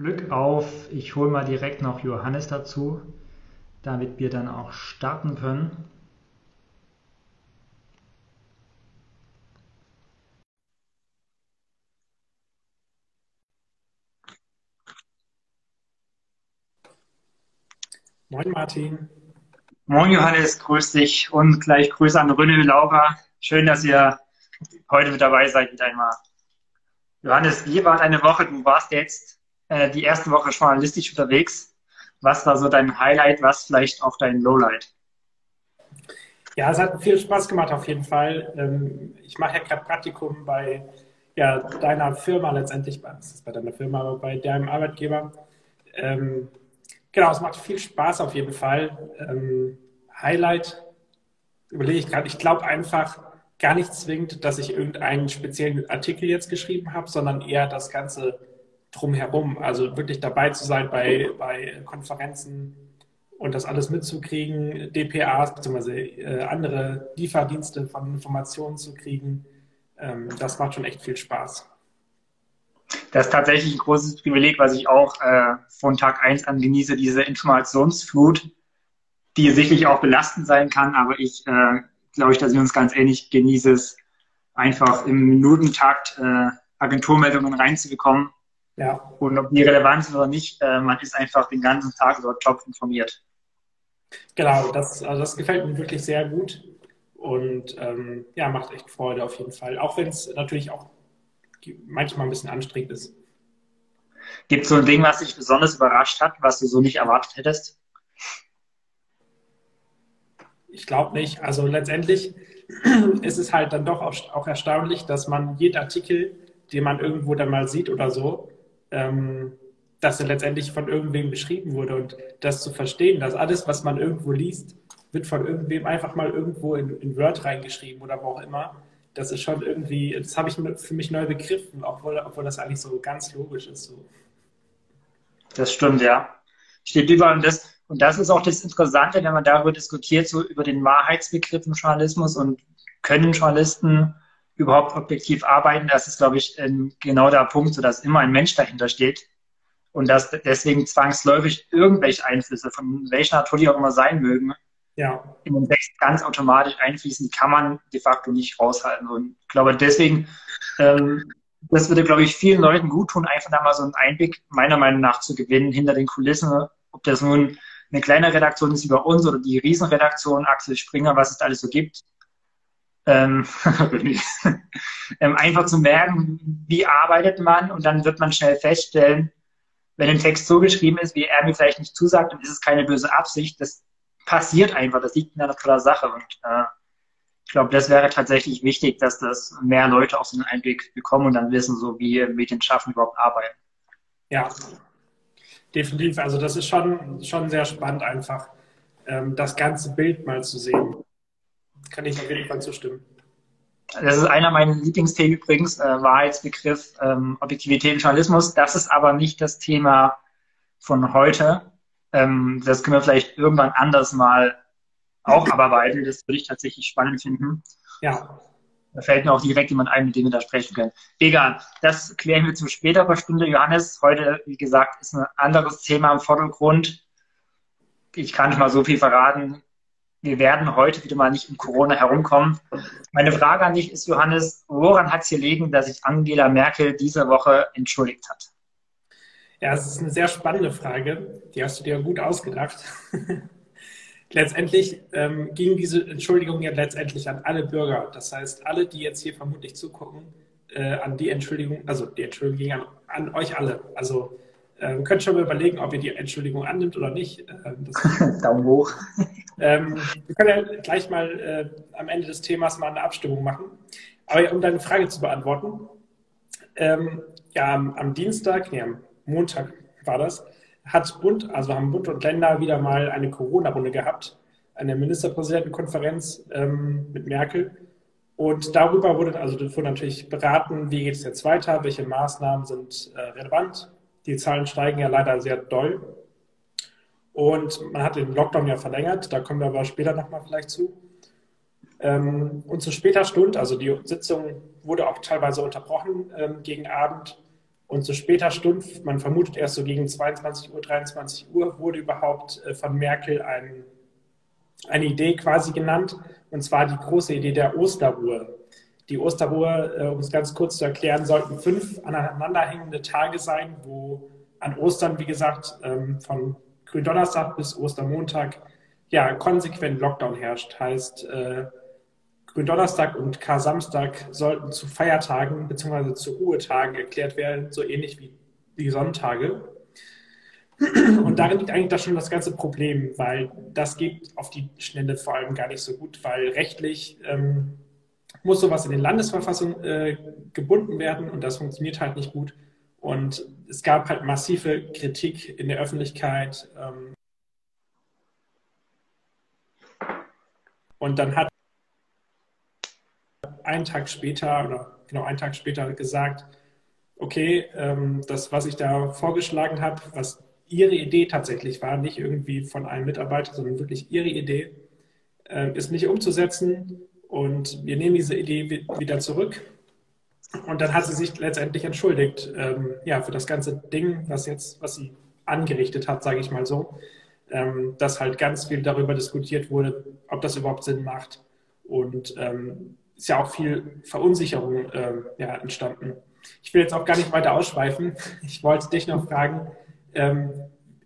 Glück auf. Ich hole mal direkt noch Johannes dazu, damit wir dann auch starten können. Moin Martin. Moin Johannes, grüß dich und gleich Grüße an Rünne, Laura. Schön, dass ihr heute mit dabei seid wieder einmal. Johannes, wie war deine Woche? Du warst jetzt äh, die erste Woche journalistisch unterwegs. Was war so dein Highlight, was vielleicht auch dein Lowlight? Ja, es hat viel Spaß gemacht auf jeden Fall. Ähm, ich mache ja gerade Praktikum bei ja, deiner Firma letztendlich, was ist bei deiner Firma, aber bei deinem Arbeitgeber. Ähm, Genau, es macht viel Spaß auf jeden Fall. Ähm, Highlight überlege ich gerade. Ich glaube einfach gar nicht zwingend, dass ich irgendeinen speziellen Artikel jetzt geschrieben habe, sondern eher das Ganze drumherum. Also wirklich dabei zu sein bei, bei Konferenzen und das alles mitzukriegen, DPAs bzw. Äh, andere Lieferdienste von Informationen zu kriegen. Ähm, das macht schon echt viel Spaß das ist tatsächlich ein großes Privileg, was ich auch äh, von Tag eins an genieße, diese Informationsflut, die sicherlich auch belastend sein kann, aber ich äh, glaube dass wir uns ganz ähnlich genieße es, einfach im Minutentakt äh, Agenturmeldungen reinzubekommen. Ja. Und ob die relevant sind oder nicht, äh, man ist einfach den ganzen Tag dort top informiert. Genau, das, also das gefällt mir wirklich sehr gut und ähm, ja, macht echt Freude auf jeden Fall. Auch wenn es natürlich auch manchmal ein bisschen anstrengend ist. Gibt es so ein Ding, was dich besonders überrascht hat, was du so nicht erwartet hättest? Ich glaube nicht. Also letztendlich ist es halt dann doch auch erstaunlich, dass man jeden Artikel, den man irgendwo dann mal sieht oder so, ähm, dass er letztendlich von irgendwem geschrieben wurde und das zu verstehen, dass alles, was man irgendwo liest, wird von irgendwem einfach mal irgendwo in, in Word reingeschrieben oder wo auch immer das ist schon irgendwie, das habe ich für mich neu begriffen, obwohl, obwohl das eigentlich so ganz logisch ist. So. Das stimmt, ja. Steht überall und das, und das ist auch das Interessante, wenn man darüber diskutiert, so über den Wahrheitsbegriff im Journalismus und können Journalisten überhaupt objektiv arbeiten. Das ist, glaube ich, genau der Punkt, so dass immer ein Mensch dahinter steht und dass deswegen zwangsläufig irgendwelche Einflüsse, von welcher Natur die auch immer sein mögen, ja. in den Text ganz automatisch einfließen, die kann man de facto nicht raushalten. Und ich glaube, deswegen, ähm, das würde, glaube ich, vielen Leuten gut tun, einfach da mal so einen Einblick meiner Meinung nach zu gewinnen hinter den Kulissen, ob das nun eine kleine Redaktion ist wie bei uns oder die Riesenredaktion Axel Springer, was es alles so gibt. Ähm, ähm, einfach zu merken, wie arbeitet man und dann wird man schnell feststellen, wenn ein Text so geschrieben ist, wie er mir vielleicht nicht zusagt, dann ist es keine böse Absicht. Das passiert einfach. Das liegt in der Natur der Sache. Und äh, ich glaube, das wäre tatsächlich wichtig, dass das mehr Leute auch so einen Einblick bekommen und dann wissen, so wie Medienschaffen überhaupt arbeiten. Ja, definitiv. Also das ist schon, schon sehr spannend, einfach ähm, das ganze Bild mal zu sehen. Kann ich auf jeden Fall zustimmen. Das ist einer meiner Lieblingsthemen übrigens, äh, Wahrheitsbegriff, ähm, Objektivität und Journalismus. Das ist aber nicht das Thema von heute. Ähm, das können wir vielleicht irgendwann anders mal auch abarbeiten. Das würde ich tatsächlich spannend finden. Ja. Da fällt mir auch direkt jemand ein, mit dem wir da sprechen können. Egal, das klären wir zu späterer Stunde. Johannes, heute, wie gesagt, ist ein anderes Thema im Vordergrund. Ich kann nicht mal so viel verraten. Wir werden heute wieder mal nicht um Corona herumkommen. Meine Frage an dich ist, Johannes, woran hat es hier liegen, dass sich Angela Merkel diese Woche entschuldigt hat? Ja, es ist eine sehr spannende Frage. Die hast du dir gut ausgedacht. letztendlich ähm, ging diese Entschuldigung ja letztendlich an alle Bürger. Das heißt, alle, die jetzt hier vermutlich zugucken, äh, an die Entschuldigung, also die Entschuldigung ging an, an euch alle. Also ähm, könnt schon mal überlegen, ob ihr die Entschuldigung annimmt oder nicht. Ähm, Daumen hoch. Ähm, wir können ja gleich mal äh, am Ende des Themas mal eine Abstimmung machen. Aber um deine Frage zu beantworten, ähm, ja, am, Dienstag, nee, am Montag war das, hat Bund, also haben Bund und Länder wieder mal eine Corona-Runde gehabt, eine Ministerpräsidentenkonferenz ähm, mit Merkel. Und darüber wurde, also wurde natürlich beraten, wie geht es jetzt weiter, welche Maßnahmen sind äh, relevant. Die Zahlen steigen ja leider sehr doll. Und man hat den Lockdown ja verlängert, da kommen wir aber später nochmal vielleicht zu. Ähm, und zu später Stunde, also die Sitzung wurde auch teilweise unterbrochen ähm, gegen Abend, Und zu später Stunde, man vermutet erst so gegen 22 Uhr, 23 Uhr, wurde überhaupt äh, von Merkel ein, eine Idee quasi genannt, und zwar die große Idee der Osterruhe. Die Osterruhe, äh, um es ganz kurz zu erklären, sollten fünf aneinanderhängende Tage sein, wo an Ostern, wie gesagt, ähm, von Gründonnerstag bis Ostermontag ja konsequent Lockdown herrscht. Heißt, äh, Gründonnerstag und Kar-Samstag sollten zu Feiertagen bzw. zu Ruhetagen erklärt werden, so ähnlich wie die Sonntage. Und darin liegt eigentlich das schon das ganze Problem, weil das geht auf die Schnelle vor allem gar nicht so gut, weil rechtlich ähm, muss sowas in den Landesverfassung äh, gebunden werden und das funktioniert halt nicht gut. Und es gab halt massive Kritik in der Öffentlichkeit. Ähm, und dann hat einen Tag später oder genau einen Tag später gesagt, okay, ähm, das, was ich da vorgeschlagen habe, was Ihre Idee tatsächlich war, nicht irgendwie von einem Mitarbeiter, sondern wirklich Ihre Idee, äh, ist nicht umzusetzen und wir nehmen diese Idee wieder zurück. Und dann hat sie sich letztendlich entschuldigt, ähm, ja, für das ganze Ding, was jetzt, was sie angerichtet hat, sage ich mal so, ähm, dass halt ganz viel darüber diskutiert wurde, ob das überhaupt Sinn macht. Und ähm, ist ja auch viel Verunsicherung äh, ja, entstanden. Ich will jetzt auch gar nicht weiter ausschweifen. Ich wollte dich noch fragen, ähm,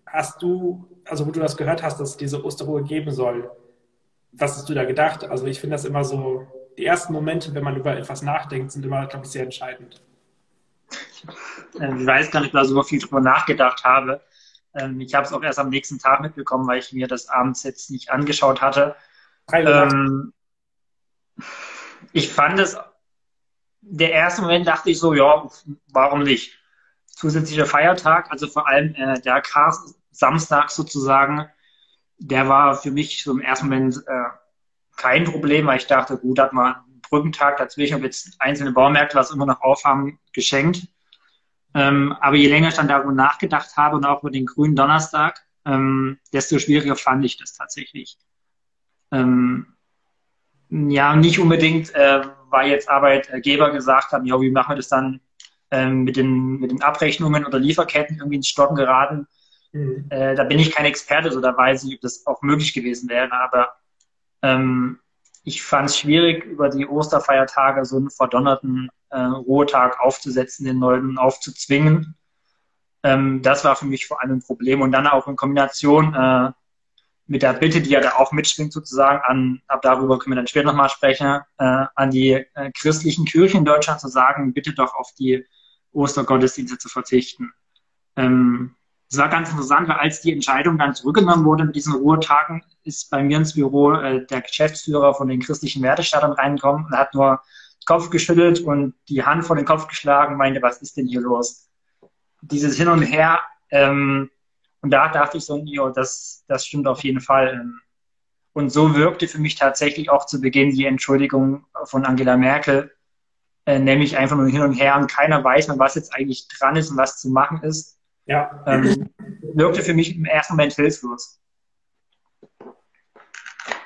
hast du, also wo du das gehört hast, dass es diese Osterruhe geben soll, was hast du da gedacht? Also ich finde das immer so, die ersten Momente, wenn man über etwas nachdenkt, sind immer, glaube ich, sehr entscheidend. Ähm, ich weiß gar nicht, weil ich so viel drüber nachgedacht habe. Ähm, ich habe es auch erst am nächsten Tag mitbekommen, weil ich mir das abends jetzt nicht angeschaut hatte. Ähm, ich fand es, der erste Moment dachte ich so, ja, warum nicht? Zusätzlicher Feiertag, also vor allem äh, der Samstag sozusagen, der war für mich so im ersten Moment äh, kein Problem, weil ich dachte, gut, hat man einen Brückentag dazwischen, ob jetzt einzelne Baumärkte was immer noch aufhaben, geschenkt. Ähm, aber je länger ich dann darüber nachgedacht habe und auch über den grünen Donnerstag, ähm, desto schwieriger fand ich das tatsächlich. Ähm, ja, nicht unbedingt, äh, weil jetzt Arbeitgeber gesagt haben, ja, wie machen wir das dann ähm, mit, den, mit den Abrechnungen oder Lieferketten irgendwie ins Stocken geraten. Äh, da bin ich kein Experte, so da weiß ich, ob das auch möglich gewesen wäre. Aber ähm, ich fand es schwierig, über die Osterfeiertage so einen verdonnerten äh, Ruhetag aufzusetzen, den neuen aufzuzwingen. Ähm, das war für mich vor allem ein Problem. Und dann auch in Kombination äh, mit der Bitte, die ja da auch mitschwingt sozusagen an, ab darüber können wir dann später nochmal sprechen, äh, an die äh, christlichen Kirchen in Deutschland zu sagen, bitte doch auf die Ostergottesdienste zu verzichten. Ähm, es war ganz interessant, weil als die Entscheidung dann zurückgenommen wurde mit diesen Ruhetagen, ist bei mir ins Büro äh, der Geschäftsführer von den christlichen Wertestattern reingekommen und hat nur Kopf geschüttelt und die Hand vor den Kopf geschlagen meinte, was ist denn hier los? Dieses Hin und Her, ähm, und da dachte ich so, jo, das, das stimmt auf jeden Fall. Ähm, und so wirkte für mich tatsächlich auch zu Beginn die Entschuldigung von Angela Merkel, äh, nämlich einfach nur hin und her und keiner weiß mehr, was jetzt eigentlich dran ist und was zu machen ist. Ja. Ähm, wirkte für mich im ersten Moment hilflos.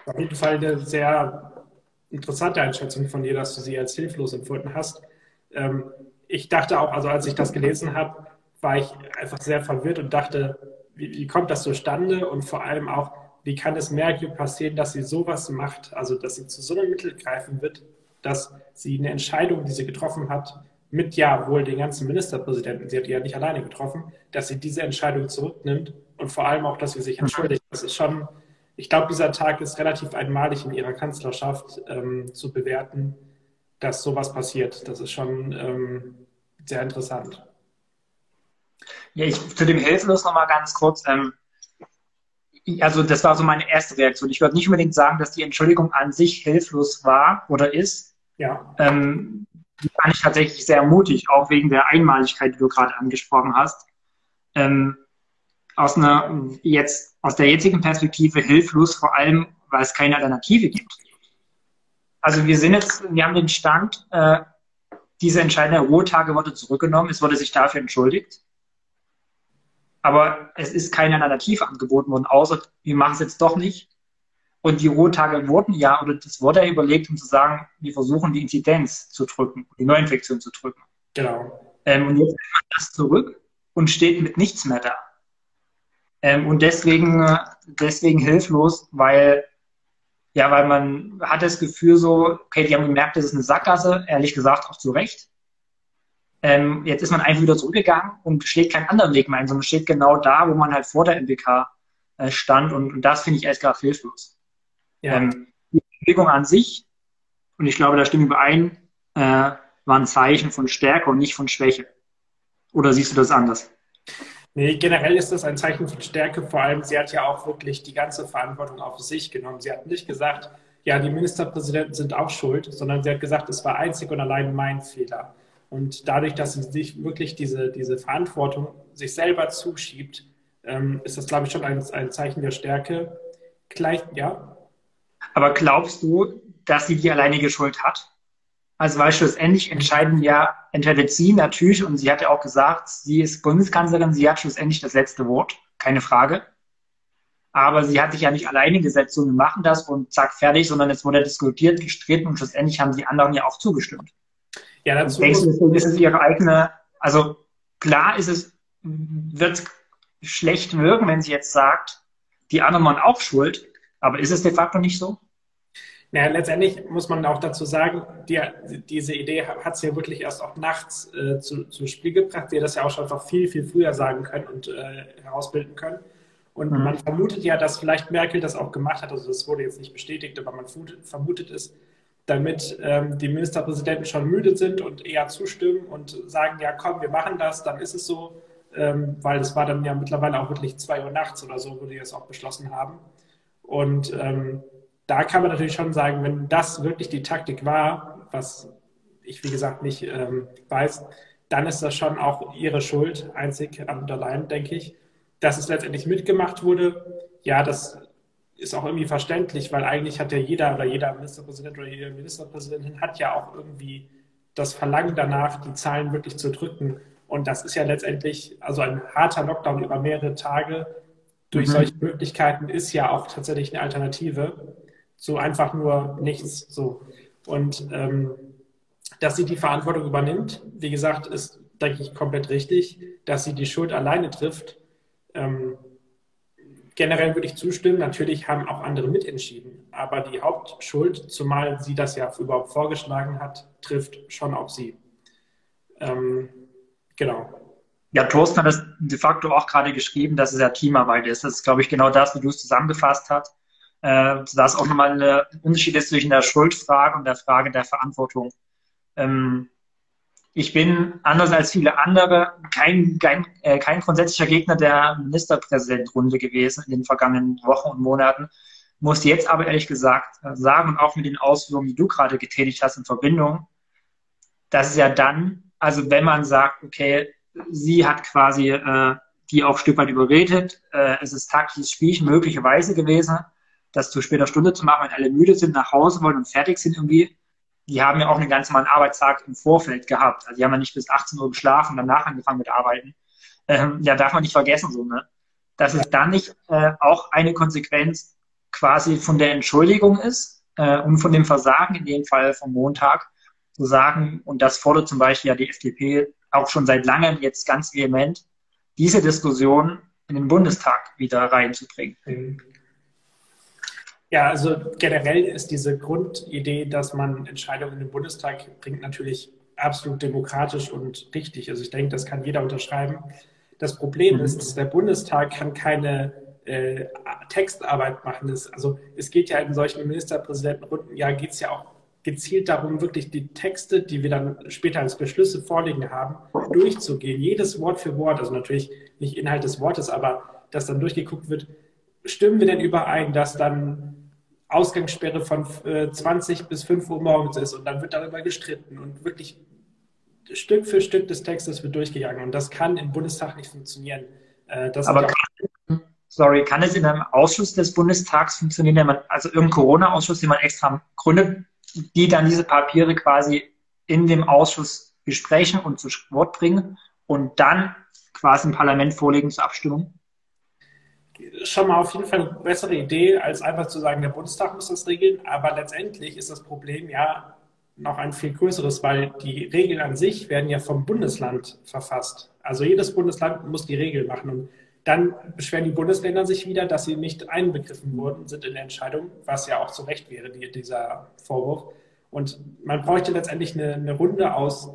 Auf jeden Fall eine sehr interessante Einschätzung von dir, dass du sie als hilflos empfunden hast. Ähm, ich dachte auch, also als ich das gelesen habe, war ich einfach sehr verwirrt und dachte, wie, wie kommt das zustande und vor allem auch, wie kann es Merkel passieren, dass sie sowas macht, also dass sie zu so einem Mittel greifen wird, dass sie eine Entscheidung, die sie getroffen hat, mit ja wohl den ganzen Ministerpräsidenten, sie hat die ja nicht alleine getroffen, dass sie diese Entscheidung zurücknimmt und vor allem auch, dass sie sich entschuldigt. Das ist schon, ich glaube, dieser Tag ist relativ einmalig in ihrer Kanzlerschaft ähm, zu bewerten, dass sowas passiert. Das ist schon ähm, sehr interessant. Ja, ich zu dem Hilflos nochmal ganz kurz. Ähm, also das war so meine erste Reaktion. Ich würde nicht unbedingt sagen, dass die Entschuldigung an sich hilflos war oder ist. Ja. Ähm, die fand ich tatsächlich sehr mutig, auch wegen der Einmaligkeit, die du gerade angesprochen hast. Ähm, aus einer jetzt aus der jetzigen Perspektive hilflos, vor allem, weil es keine Alternative gibt. Also wir sind jetzt, wir haben den Stand, äh, diese entscheidende Ruhetage wurde zurückgenommen, es wurde sich dafür entschuldigt. Aber es ist keine Alternative angeboten worden, außer wir machen es jetzt doch nicht. Und die Ruhetage wurden ja, oder das wurde ja überlegt, um zu sagen, wir versuchen die Inzidenz zu drücken, die Neuinfektion zu drücken. Genau. Ähm, und jetzt nimmt man das zurück und steht mit nichts mehr da. Ähm, und deswegen, deswegen hilflos, weil, ja, weil man hat das Gefühl so, okay, die haben gemerkt, das ist eine Sackgasse, ehrlich gesagt auch zu Recht. Ähm, jetzt ist man einfach wieder zurückgegangen und schlägt keinen anderen Weg mehr ein, sondern steht genau da, wo man halt vor der MBK äh, stand und, und das finde ich erst gerade hilflos. Ja. Ähm, die Bewegung an sich, und ich glaube, da stimmen wir überein, äh, war ein Zeichen von Stärke und nicht von Schwäche. Oder siehst du das anders? Nee, generell ist das ein Zeichen von Stärke. Vor allem, sie hat ja auch wirklich die ganze Verantwortung auf sich genommen. Sie hat nicht gesagt, ja, die Ministerpräsidenten sind auch schuld, sondern sie hat gesagt, es war einzig und allein mein Fehler. Und dadurch, dass sie sich wirklich diese, diese Verantwortung sich selber zuschiebt, ähm, ist das, glaube ich, schon ein, ein Zeichen der Stärke. Gleich, ja. Aber glaubst du, dass sie die alleinige Schuld hat? Also weil schlussendlich entscheiden ja entweder sie natürlich, und sie hat ja auch gesagt, sie ist Bundeskanzlerin, sie hat schlussendlich das letzte Wort, keine Frage. Aber sie hat sich ja nicht alleine gesetzt, so wir machen das und zack, fertig, sondern es wurde diskutiert, gestritten und schlussendlich haben die anderen ja auch zugestimmt. Ja, dazu. Denkst du, ist es ihre eigene, also klar ist es, wird schlecht wirken, wenn sie jetzt sagt, die anderen waren auch schuld, aber ist es de facto nicht so? Naja, letztendlich muss man auch dazu sagen, die, diese Idee hat sie ja wirklich erst auch nachts äh, zu, zum Spiel gebracht. Sie hätte das ja auch schon einfach viel, viel früher sagen können und äh, herausbilden können. Und mhm. man vermutet ja, dass vielleicht Merkel das auch gemacht hat. Also das wurde jetzt nicht bestätigt, aber man vermutet es, damit ähm, die Ministerpräsidenten schon müde sind und eher zustimmen und sagen, ja komm, wir machen das, dann ist es so, ähm, weil es war dann ja mittlerweile auch wirklich zwei Uhr nachts oder so, wo die es auch beschlossen haben. Und ähm, da kann man natürlich schon sagen, wenn das wirklich die Taktik war, was ich wie gesagt nicht ähm, weiß, dann ist das schon auch ihre Schuld, einzig und allein, denke ich. Dass es letztendlich mitgemacht wurde, ja, das ist auch irgendwie verständlich, weil eigentlich hat ja jeder oder jeder Ministerpräsident oder jede Ministerpräsidentin hat ja auch irgendwie das Verlangen danach, die Zahlen wirklich zu drücken. Und das ist ja letztendlich, also ein harter Lockdown über mehrere Tage durch mhm. solche Möglichkeiten ist ja auch tatsächlich eine Alternative so einfach nur nichts. So. Und ähm, dass sie die Verantwortung übernimmt, wie gesagt, ist, denke ich, komplett richtig. Dass sie die Schuld alleine trifft, ähm, generell würde ich zustimmen. Natürlich haben auch andere mitentschieden. Aber die Hauptschuld, zumal sie das ja überhaupt vorgeschlagen hat, trifft schon auf sie. Ähm, genau. Ja, Thorsten hat es de facto auch gerade geschrieben, dass es ja Teamarbeit ist. Das ist, glaube ich, genau das, wie du es zusammengefasst hast. Äh, da ist auch nochmal ein Unterschied ist zwischen der Schuldfrage und der Frage der Verantwortung. Ähm, ich bin, anders als viele andere, kein, kein, äh, kein grundsätzlicher Gegner der Ministerpräsidentrunde gewesen in den vergangenen Wochen und Monaten. Muss jetzt aber ehrlich gesagt sagen, auch mit den Ausführungen, die du gerade getätigt hast in Verbindung, dass es ja dann, also wenn man sagt, okay, sie hat quasi äh, die auch ein Stück weit überredet, äh, es ist taktisches Spielchen möglicherweise gewesen, das zu später Stunde zu machen, wenn alle müde sind, nach Hause wollen und fertig sind irgendwie. Die haben ja auch einen ganz normalen Arbeitstag im Vorfeld gehabt. Also die haben ja nicht bis 18 Uhr geschlafen und danach angefangen mit Arbeiten. Ähm, ja, darf man nicht vergessen, so, ne? Dass es dann nicht äh, auch eine Konsequenz quasi von der Entschuldigung ist äh, und von dem Versagen, in dem Fall vom Montag, zu sagen, und das fordert zum Beispiel ja die FDP auch schon seit langem jetzt ganz vehement, diese Diskussion in den Bundestag wieder reinzubringen. Mhm. Ja, also generell ist diese Grundidee, dass man Entscheidungen in den Bundestag bringt, natürlich absolut demokratisch und richtig. Also ich denke, das kann jeder unterschreiben. Das Problem mhm. ist, der Bundestag kann keine äh, Textarbeit machen. Das, also es geht ja in solchen Ministerpräsidentenrunden, ja, geht es ja auch gezielt darum, wirklich die Texte, die wir dann später als Beschlüsse vorliegen haben, durchzugehen. Jedes Wort für Wort, also natürlich nicht Inhalt des Wortes, aber dass dann durchgeguckt wird, stimmen wir denn überein, dass dann Ausgangssperre von äh, 20 bis 5 Uhr morgens ist und dann wird darüber gestritten und wirklich Stück für Stück des Textes wird durchgegangen und das kann im Bundestag nicht funktionieren. Äh, Aber kann, sorry, kann es in einem Ausschuss des Bundestags funktionieren, man, also irgendein Corona-Ausschuss, den man extra gründet, die dann diese Papiere quasi in dem Ausschuss besprechen und zu Wort bringen und dann quasi im Parlament vorlegen zur Abstimmung? Schon mal auf jeden Fall eine bessere Idee, als einfach zu sagen, der Bundestag muss das regeln. Aber letztendlich ist das Problem ja, noch ein viel größeres, weil die Regeln an sich werden ja vom Bundesland verfasst. Also jedes Bundesland muss die Regeln machen. Und dann beschweren die Bundesländer sich wieder, dass sie nicht einbegriffen wurden, sind in der Entscheidung, was ja auch zu Recht wäre, die, dieser Vorwurf. Und man bräuchte letztendlich eine, eine Runde aus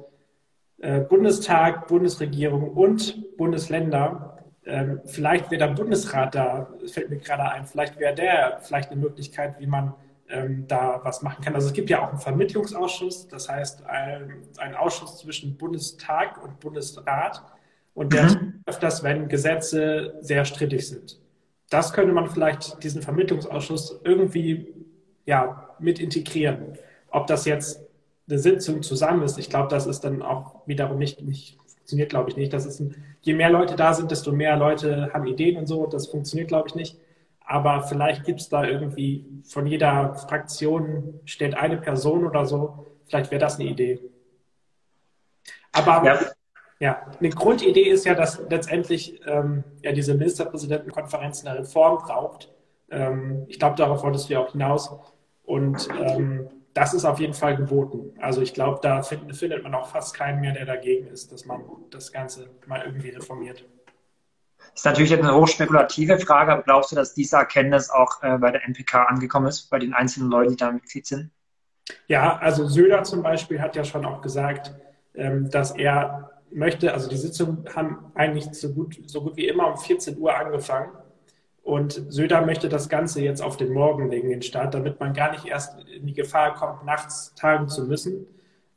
äh, Bundestag, Bundesregierung und Bundesländer. Ähm, vielleicht wäre der Bundesrat da, fällt mir gerade ein, vielleicht wäre der vielleicht eine Möglichkeit, wie man ähm, da was machen kann. Also es gibt ja auch einen Vermittlungsausschuss, das heißt ein, ein Ausschuss zwischen Bundestag und Bundesrat und der mhm. öfters, wenn Gesetze sehr strittig sind. Das könnte man vielleicht diesen Vermittlungsausschuss irgendwie ja, mit integrieren. Ob das jetzt eine Sitzung zusammen ist, ich glaube, das ist dann auch wiederum nicht, nicht funktioniert, glaube ich nicht. Das ist ein, je mehr Leute da sind, desto mehr Leute haben Ideen und so. Das funktioniert, glaube ich, nicht. Aber vielleicht gibt es da irgendwie von jeder Fraktion steht eine Person oder so. Vielleicht wäre das eine Idee. Aber ja. ja. eine Grundidee ist ja, dass letztendlich ähm, ja diese Ministerpräsidentenkonferenz eine Reform braucht. Ähm, ich glaube, darauf wolltest du ja auch hinaus. Und ähm, das ist auf jeden Fall geboten. Also ich glaube, da find, findet man auch fast keinen mehr, der dagegen ist, dass man das Ganze mal irgendwie reformiert. Das ist natürlich eine hochspekulative Frage, aber glaubst du, dass diese Erkenntnis auch äh, bei der NPK angekommen ist, bei den einzelnen Leuten, die da Mitglied sind? Ja, also Söder zum Beispiel hat ja schon auch gesagt, ähm, dass er möchte, also die Sitzungen haben eigentlich so gut, so gut wie immer um 14 Uhr angefangen. Und Söder möchte das Ganze jetzt auf den Morgen legen, den Start, damit man gar nicht erst in die Gefahr kommt, nachts tagen zu müssen.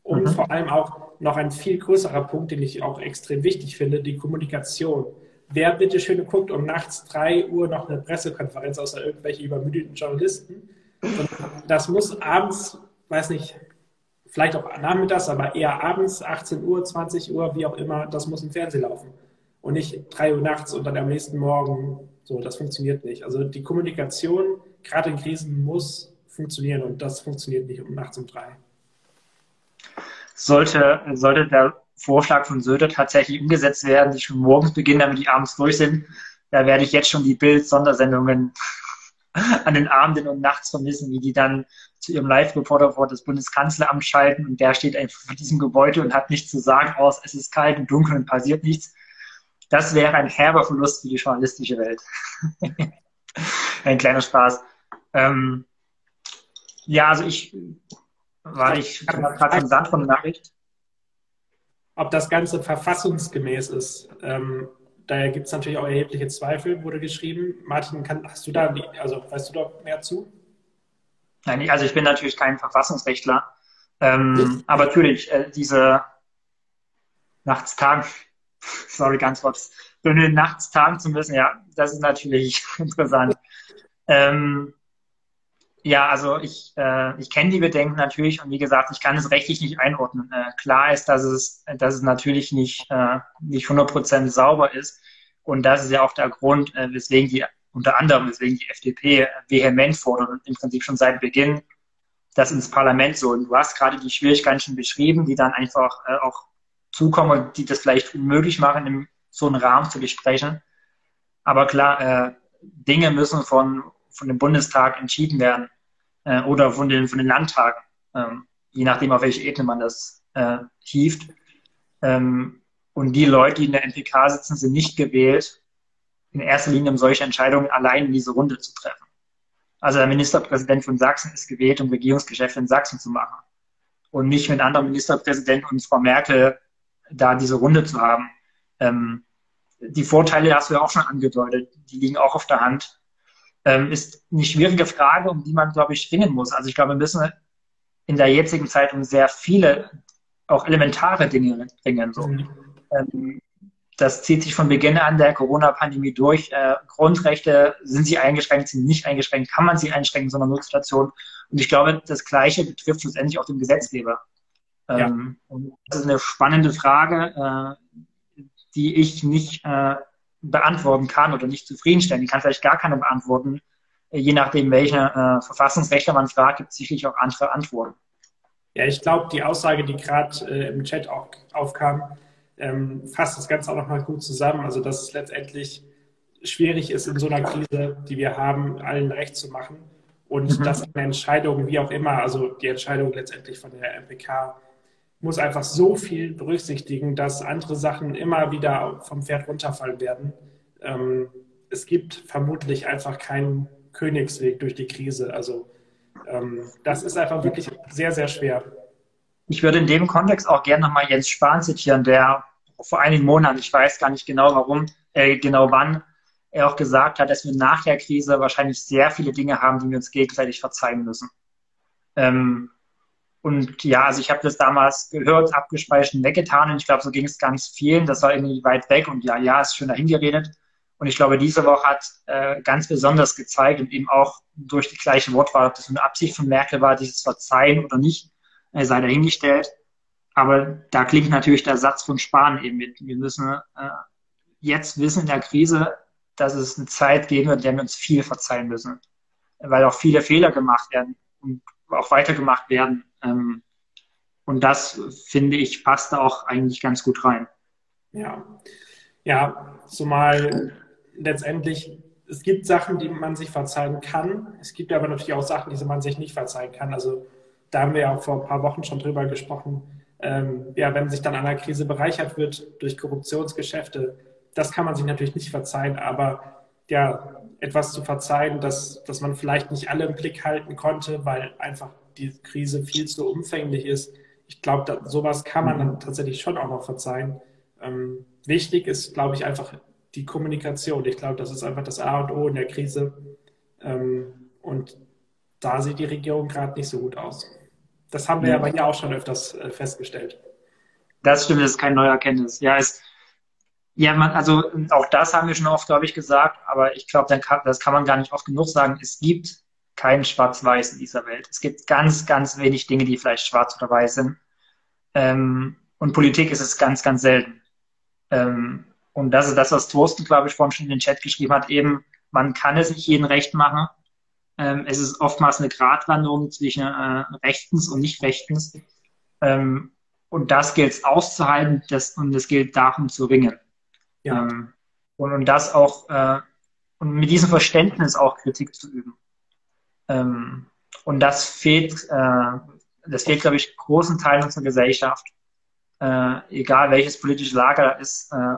Und mhm. vor allem auch noch ein viel größerer Punkt, den ich auch extrem wichtig finde, die Kommunikation. Wer bitte schön guckt um nachts drei Uhr noch eine Pressekonferenz außer irgendwelche übermüdeten Journalisten? Und das muss abends, weiß nicht, vielleicht auch nachmittags, aber eher abends, 18 Uhr, 20 Uhr, wie auch immer, das muss im Fernsehen laufen. Und nicht drei Uhr nachts und dann am nächsten Morgen so, das funktioniert nicht. Also die Kommunikation, gerade in Krisen, muss funktionieren und das funktioniert nicht um nachts um drei. Sollte, sollte der Vorschlag von Söder tatsächlich umgesetzt werden, die schon morgens beginnen, damit die abends durch sind, da werde ich jetzt schon die Bild-Sondersendungen an den Abenden und nachts vermissen, wie die dann zu ihrem Live-Reporter vor das Bundeskanzleramt schalten und der steht einfach vor diesem Gebäude und hat nichts zu sagen, aus es ist kalt und dunkel und passiert nichts das wäre ein herber Verlust für die journalistische Welt. ein kleiner Spaß. Ähm, ja, also ich war ich gerade schon Sand von der Nachricht. Ob das Ganze verfassungsgemäß ist, ähm, daher gibt es natürlich auch erhebliche Zweifel, wurde geschrieben. Martin, kann, hast du da, also weißt du da mehr zu? Nein, also ich bin natürlich kein Verfassungsrechtler. Ähm, aber natürlich, äh, diese Nachtstagen, sorry, ganz kurz, eine nachts tagen zu müssen, ja, das ist natürlich interessant. Ähm, ja, also ich, äh, ich kenne die Bedenken natürlich und wie gesagt, ich kann es rechtlich nicht einordnen. Äh, klar ist, dass es, dass es natürlich nicht, äh, nicht 100% sauber ist und das ist ja auch der Grund, äh, weswegen die, unter anderem, weswegen die FDP vehement fordert und im Prinzip schon seit Beginn das ins Parlament so. Und du hast gerade die Schwierigkeiten schon beschrieben, die dann einfach äh, auch zukommen, die das vielleicht unmöglich machen, in so einem Rahmen zu besprechen. Aber klar, äh, Dinge müssen von, von dem Bundestag entschieden werden äh, oder von den, von den Landtagen, ähm, je nachdem, auf welche Ebene man das äh, hieft. Ähm, und die Leute, die in der NPK sitzen, sind nicht gewählt, in erster Linie um solche Entscheidungen allein in diese Runde zu treffen. Also der Ministerpräsident von Sachsen ist gewählt, um Regierungsgeschäfte in Sachsen zu machen. Und nicht mit anderen Ministerpräsidenten und Frau Merkel da diese Runde zu haben. Ähm, die Vorteile hast du ja auch schon angedeutet, die liegen auch auf der Hand. Ähm, ist eine schwierige Frage, um die man, glaube ich, ringen muss. Also ich glaube, wir müssen in der jetzigen Zeit um sehr viele, auch elementare Dinge ringen. So. Mhm. Ähm, das zieht sich von Beginn an der Corona-Pandemie durch. Äh, Grundrechte, sind sie eingeschränkt, sind nicht eingeschränkt, kann man sie einschränken in so einer Notsituation? Und ich glaube, das Gleiche betrifft schlussendlich auch den Gesetzgeber. Ja. Ähm, das ist eine spannende Frage, äh, die ich nicht äh, beantworten kann oder nicht zufriedenstellen. Die kann vielleicht gar keiner beantworten. Äh, je nachdem, welche äh, Verfassungsrechtler man fragt, gibt es sicherlich auch andere Antworten. Ja, ich glaube, die Aussage, die gerade äh, im Chat auch aufkam, ähm, fasst das Ganze auch nochmal gut zusammen. Also, dass es letztendlich schwierig ist, in so einer Krise, die wir haben, allen recht zu machen. Und mhm. dass eine Entscheidung, wie auch immer, also die Entscheidung letztendlich von der MPK, muss einfach so viel berücksichtigen, dass andere Sachen immer wieder vom Pferd runterfallen werden. Ähm, es gibt vermutlich einfach keinen Königsweg durch die Krise. Also ähm, das ist einfach wirklich sehr, sehr schwer. Ich würde in dem Kontext auch gerne nochmal Jens Spahn zitieren, der vor einigen Monaten, ich weiß gar nicht genau warum, äh, genau wann, er auch gesagt hat, dass wir nach der Krise wahrscheinlich sehr viele Dinge haben, die wir uns gegenseitig verzeihen müssen. Ähm, und ja, also ich habe das damals gehört, abgespeichert und weggetan und ich glaube, so ging es ganz vielen. Das war irgendwie weit weg und ja, ja, ist schön dahingeredet. Und ich glaube, diese Woche hat äh, ganz besonders gezeigt und eben auch durch die gleiche Wortwahl, ob das eine Absicht von Merkel war, dieses Verzeihen oder nicht, äh, sei dahingestellt. Aber da klingt natürlich der Satz von Spahn eben mit. Wir müssen äh, jetzt wissen in der Krise, dass es eine Zeit geben wird, in der wir uns viel verzeihen müssen. Weil auch viele Fehler gemacht werden und auch weitergemacht werden. Ähm, und das, finde ich, passt da auch eigentlich ganz gut rein. Ja, ja zumal letztendlich, es gibt Sachen, die man sich verzeihen kann. Es gibt aber natürlich auch Sachen, die man sich nicht verzeihen kann. Also da haben wir ja auch vor ein paar Wochen schon drüber gesprochen. Ähm, ja, wenn sich dann an einer Krise bereichert wird durch Korruptionsgeschäfte, das kann man sich natürlich nicht verzeihen, aber ja, etwas zu verzeihen, dass, dass man vielleicht nicht alle im Blick halten konnte, weil einfach die Krise viel zu umfänglich ist. Ich glaube, sowas kann man dann tatsächlich schon auch noch verzeihen. Ähm, wichtig ist, glaube ich, einfach die Kommunikation. Ich glaube, das ist einfach das A und O in der Krise. Ähm, und da sieht die Regierung gerade nicht so gut aus. Das haben wir ja, aber hier auch schon öfters äh, festgestellt. Das stimmt, das ist keine neue Erkenntnis. Ja, es, ja, man, also auch das haben wir schon oft, glaube ich, gesagt, aber ich glaube, das kann man gar nicht oft genug sagen. Es gibt kein Schwarz-Weiß in dieser Welt. Es gibt ganz, ganz wenig Dinge, die vielleicht schwarz oder weiß sind. Ähm, und Politik ist es ganz, ganz selten. Ähm, und das ist das, was Thorsten, glaube ich, vorhin schon in den Chat geschrieben hat, eben, man kann es nicht jedem recht machen. Ähm, es ist oftmals eine Gratwanderung zwischen äh, rechtens und nicht rechtens. Ähm, und das gilt es auszuhalten das, und es gilt darum zu ringen. Ja. Ähm, und, und das auch, äh, und mit diesem Verständnis auch Kritik zu üben. Ähm, und das fehlt, äh, das fehlt, glaube ich, großen Teilen unserer Gesellschaft. Äh, egal welches politische Lager da ist, äh,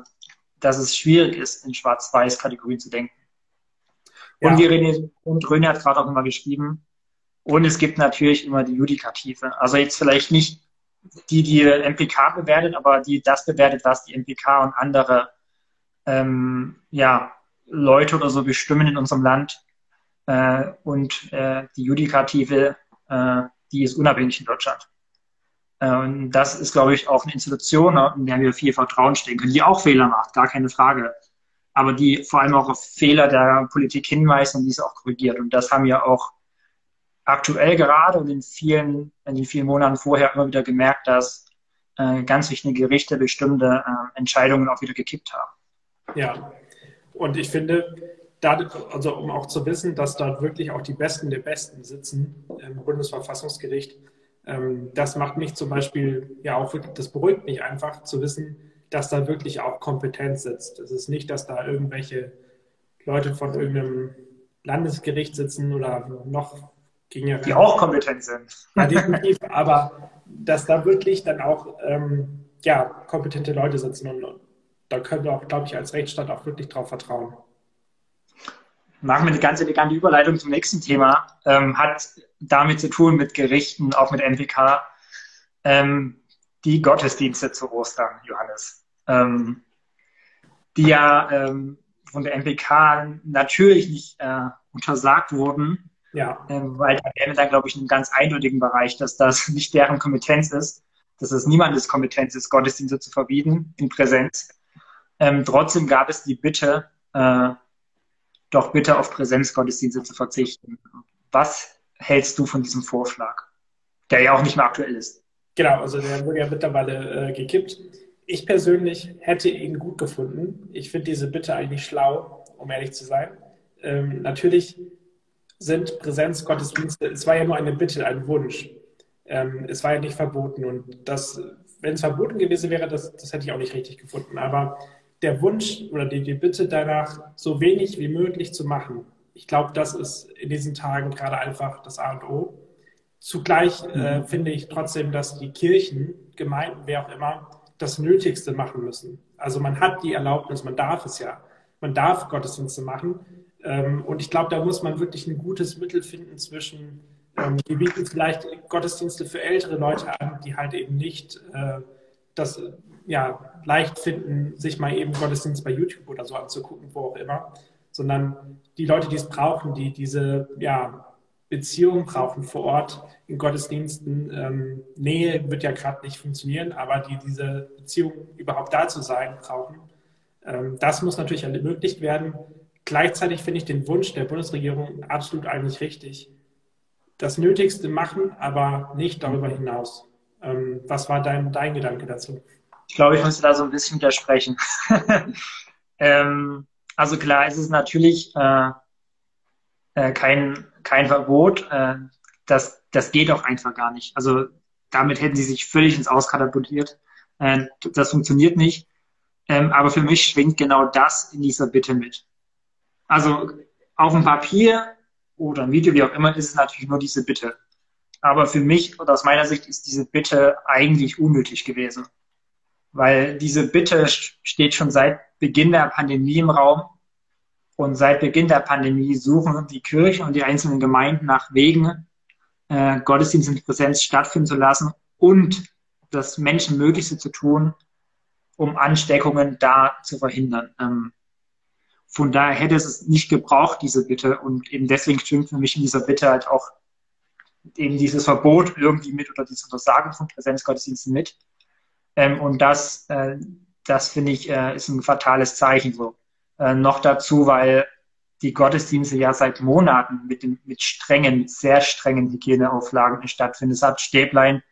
dass es schwierig ist, in Schwarz-Weiß-Kategorien zu denken. Ja. Und, René, und René hat gerade auch immer geschrieben, und es gibt natürlich immer die Judikative. Also jetzt vielleicht nicht die, die MPK bewertet, aber die das bewertet, was die MPK und andere ähm, ja, Leute oder so bestimmen in unserem Land. Äh, und äh, die Judikative, äh, die ist unabhängig in Deutschland. Und das ist, glaube ich, auch eine Institution, in der wir viel Vertrauen stehen können, die auch Fehler macht, gar keine Frage. Aber die vor allem auch auf Fehler der Politik hinweist und diese auch korrigiert. Und das haben wir auch aktuell gerade und in vielen, in den vielen Monaten vorher immer wieder gemerkt, dass ganz wichtige Gerichte bestimmte äh, Entscheidungen auch wieder gekippt haben. Ja, und ich finde, da, also um auch zu wissen, dass dort wirklich auch die Besten der Besten sitzen im Bundesverfassungsgericht, ähm, das macht mich zum Beispiel ja auch wirklich, das beruhigt mich einfach zu wissen, dass da wirklich auch Kompetenz sitzt. Es ist nicht, dass da irgendwelche Leute von irgendeinem Landesgericht sitzen oder noch ging Die auch kompetent sind. Ja, definitiv, aber dass da wirklich dann auch ähm, ja, kompetente Leute sitzen und, und da können wir auch, glaube ich, als Rechtsstaat auch wirklich drauf vertrauen. Machen wir eine ganz elegante Überleitung zum nächsten Thema. Ähm, hat damit zu tun mit Gerichten, auch mit MPK. Ähm, die Gottesdienste zu Ostern, Johannes. Ähm, die ja ähm, von der MPK natürlich nicht äh, untersagt wurden. Ja. Ähm, weil da wären wir dann, glaube ich, in einem ganz eindeutigen Bereich, dass das nicht deren Kompetenz ist, dass es niemandes Kompetenz ist, Gottesdienste zu verbieten in Präsenz. Ähm, trotzdem gab es die Bitte, äh, doch bitte auf Präsenzgottesdienste zu verzichten. Was hältst du von diesem Vorschlag, der ja auch nicht mehr aktuell ist? Genau, also der wurde ja mittlerweile äh, gekippt. Ich persönlich hätte ihn gut gefunden. Ich finde diese Bitte eigentlich schlau, um ehrlich zu sein. Ähm, natürlich sind Präsenzgottesdienste, es war ja nur eine Bitte, ein Wunsch. Ähm, es war ja nicht verboten und das, wenn es verboten gewesen wäre, das, das hätte ich auch nicht richtig gefunden. Aber der Wunsch oder die, die Bitte danach, so wenig wie möglich zu machen. ich glaube, das ist in diesen Tagen gerade einfach das A und O. Zugleich äh, mhm. finde ich trotzdem, dass die Kirchen, Gemeinden, wer auch immer, das Nötigste machen müssen. Also man hat die Erlaubnis, man darf es ja. Man darf Gottesdienste machen. Ähm, und ich glaube, da muss man wirklich ein gutes Mittel finden zwischen, ähm, wir bieten vielleicht Gottesdienste für ältere Leute an, die halt eben nicht äh, das ja, leicht finden, sich mal eben Gottesdienst bei YouTube oder so anzugucken, wo auch immer, sondern die Leute, die es brauchen, die diese ja, Beziehung brauchen vor Ort in Gottesdiensten. Ähm, Nähe wird ja gerade nicht funktionieren, aber die diese Beziehung überhaupt da zu sein brauchen. Ähm, das muss natürlich ermöglicht werden. Gleichzeitig finde ich den Wunsch der Bundesregierung absolut eigentlich richtig. Das Nötigste machen, aber nicht darüber hinaus. Ähm, was war dein, dein Gedanke dazu? Ich glaube, ich muss da so ein bisschen widersprechen. ähm, also klar, es ist natürlich äh, äh, kein, kein Verbot. Äh, das, das geht auch einfach gar nicht. Also damit hätten sie sich völlig ins Auskatapultiert. Äh, das funktioniert nicht. Ähm, aber für mich schwingt genau das in dieser Bitte mit. Also auf dem Papier oder im Video, wie auch immer, ist es natürlich nur diese Bitte. Aber für mich oder aus meiner Sicht ist diese Bitte eigentlich unnötig gewesen. Weil diese Bitte steht schon seit Beginn der Pandemie im Raum. Und seit Beginn der Pandemie suchen die Kirchen und die einzelnen Gemeinden nach Wegen, äh, Gottesdienst in Präsenz stattfinden zu lassen und das Menschenmöglichste zu tun, um Ansteckungen da zu verhindern. Ähm, von daher hätte es nicht gebraucht, diese Bitte. Und eben deswegen stimmt für mich in dieser Bitte halt auch eben dieses Verbot irgendwie mit oder diese Untersagung von Präsenzgottesdiensten mit. Ähm, und das, äh, das finde ich, äh, ist ein fatales Zeichen so. Äh, noch dazu, weil die Gottesdienste ja seit Monaten mit, den, mit strengen, sehr strengen Hygieneauflagen stattfinden. Das hat Stäblein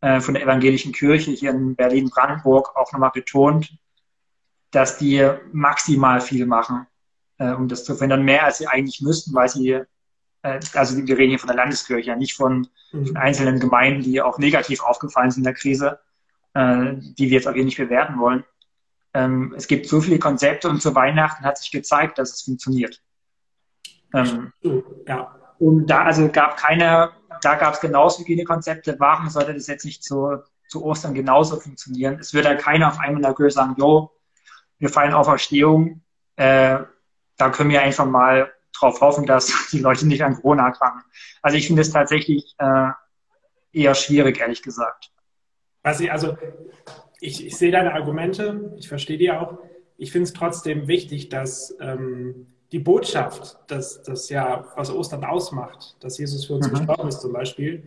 äh, von der evangelischen Kirche hier in Berlin-Brandenburg auch nochmal betont, dass die maximal viel machen, äh, um das zu verhindern, mehr als sie eigentlich müssten, weil sie äh, also wir reden hier von der Landeskirche, nicht von, mhm. von einzelnen Gemeinden, die auch negativ aufgefallen sind in der Krise, äh, die wir jetzt auch hier nicht bewerten wollen. Ähm, es gibt so viele Konzepte und zu Weihnachten hat sich gezeigt, dass es funktioniert. Ähm, ja. Und da also gab keine, da gab es genauso Hygienekonzepte. Warum sollte das jetzt nicht zu, zu Ostern genauso funktionieren? Es wird ja keiner auf einmal in der Kirche sagen, jo, wir feiern Auferstehung, äh, da können wir einfach mal darauf hoffen, dass die Leute nicht an Corona erkranken. Also ich finde es tatsächlich äh, eher schwierig, ehrlich gesagt. Was ich, also ich, ich sehe deine Argumente, ich verstehe die auch. Ich finde es trotzdem wichtig, dass ähm, die Botschaft, dass das ja, was Ostern ausmacht, dass Jesus für uns mhm. gestorben ist zum Beispiel,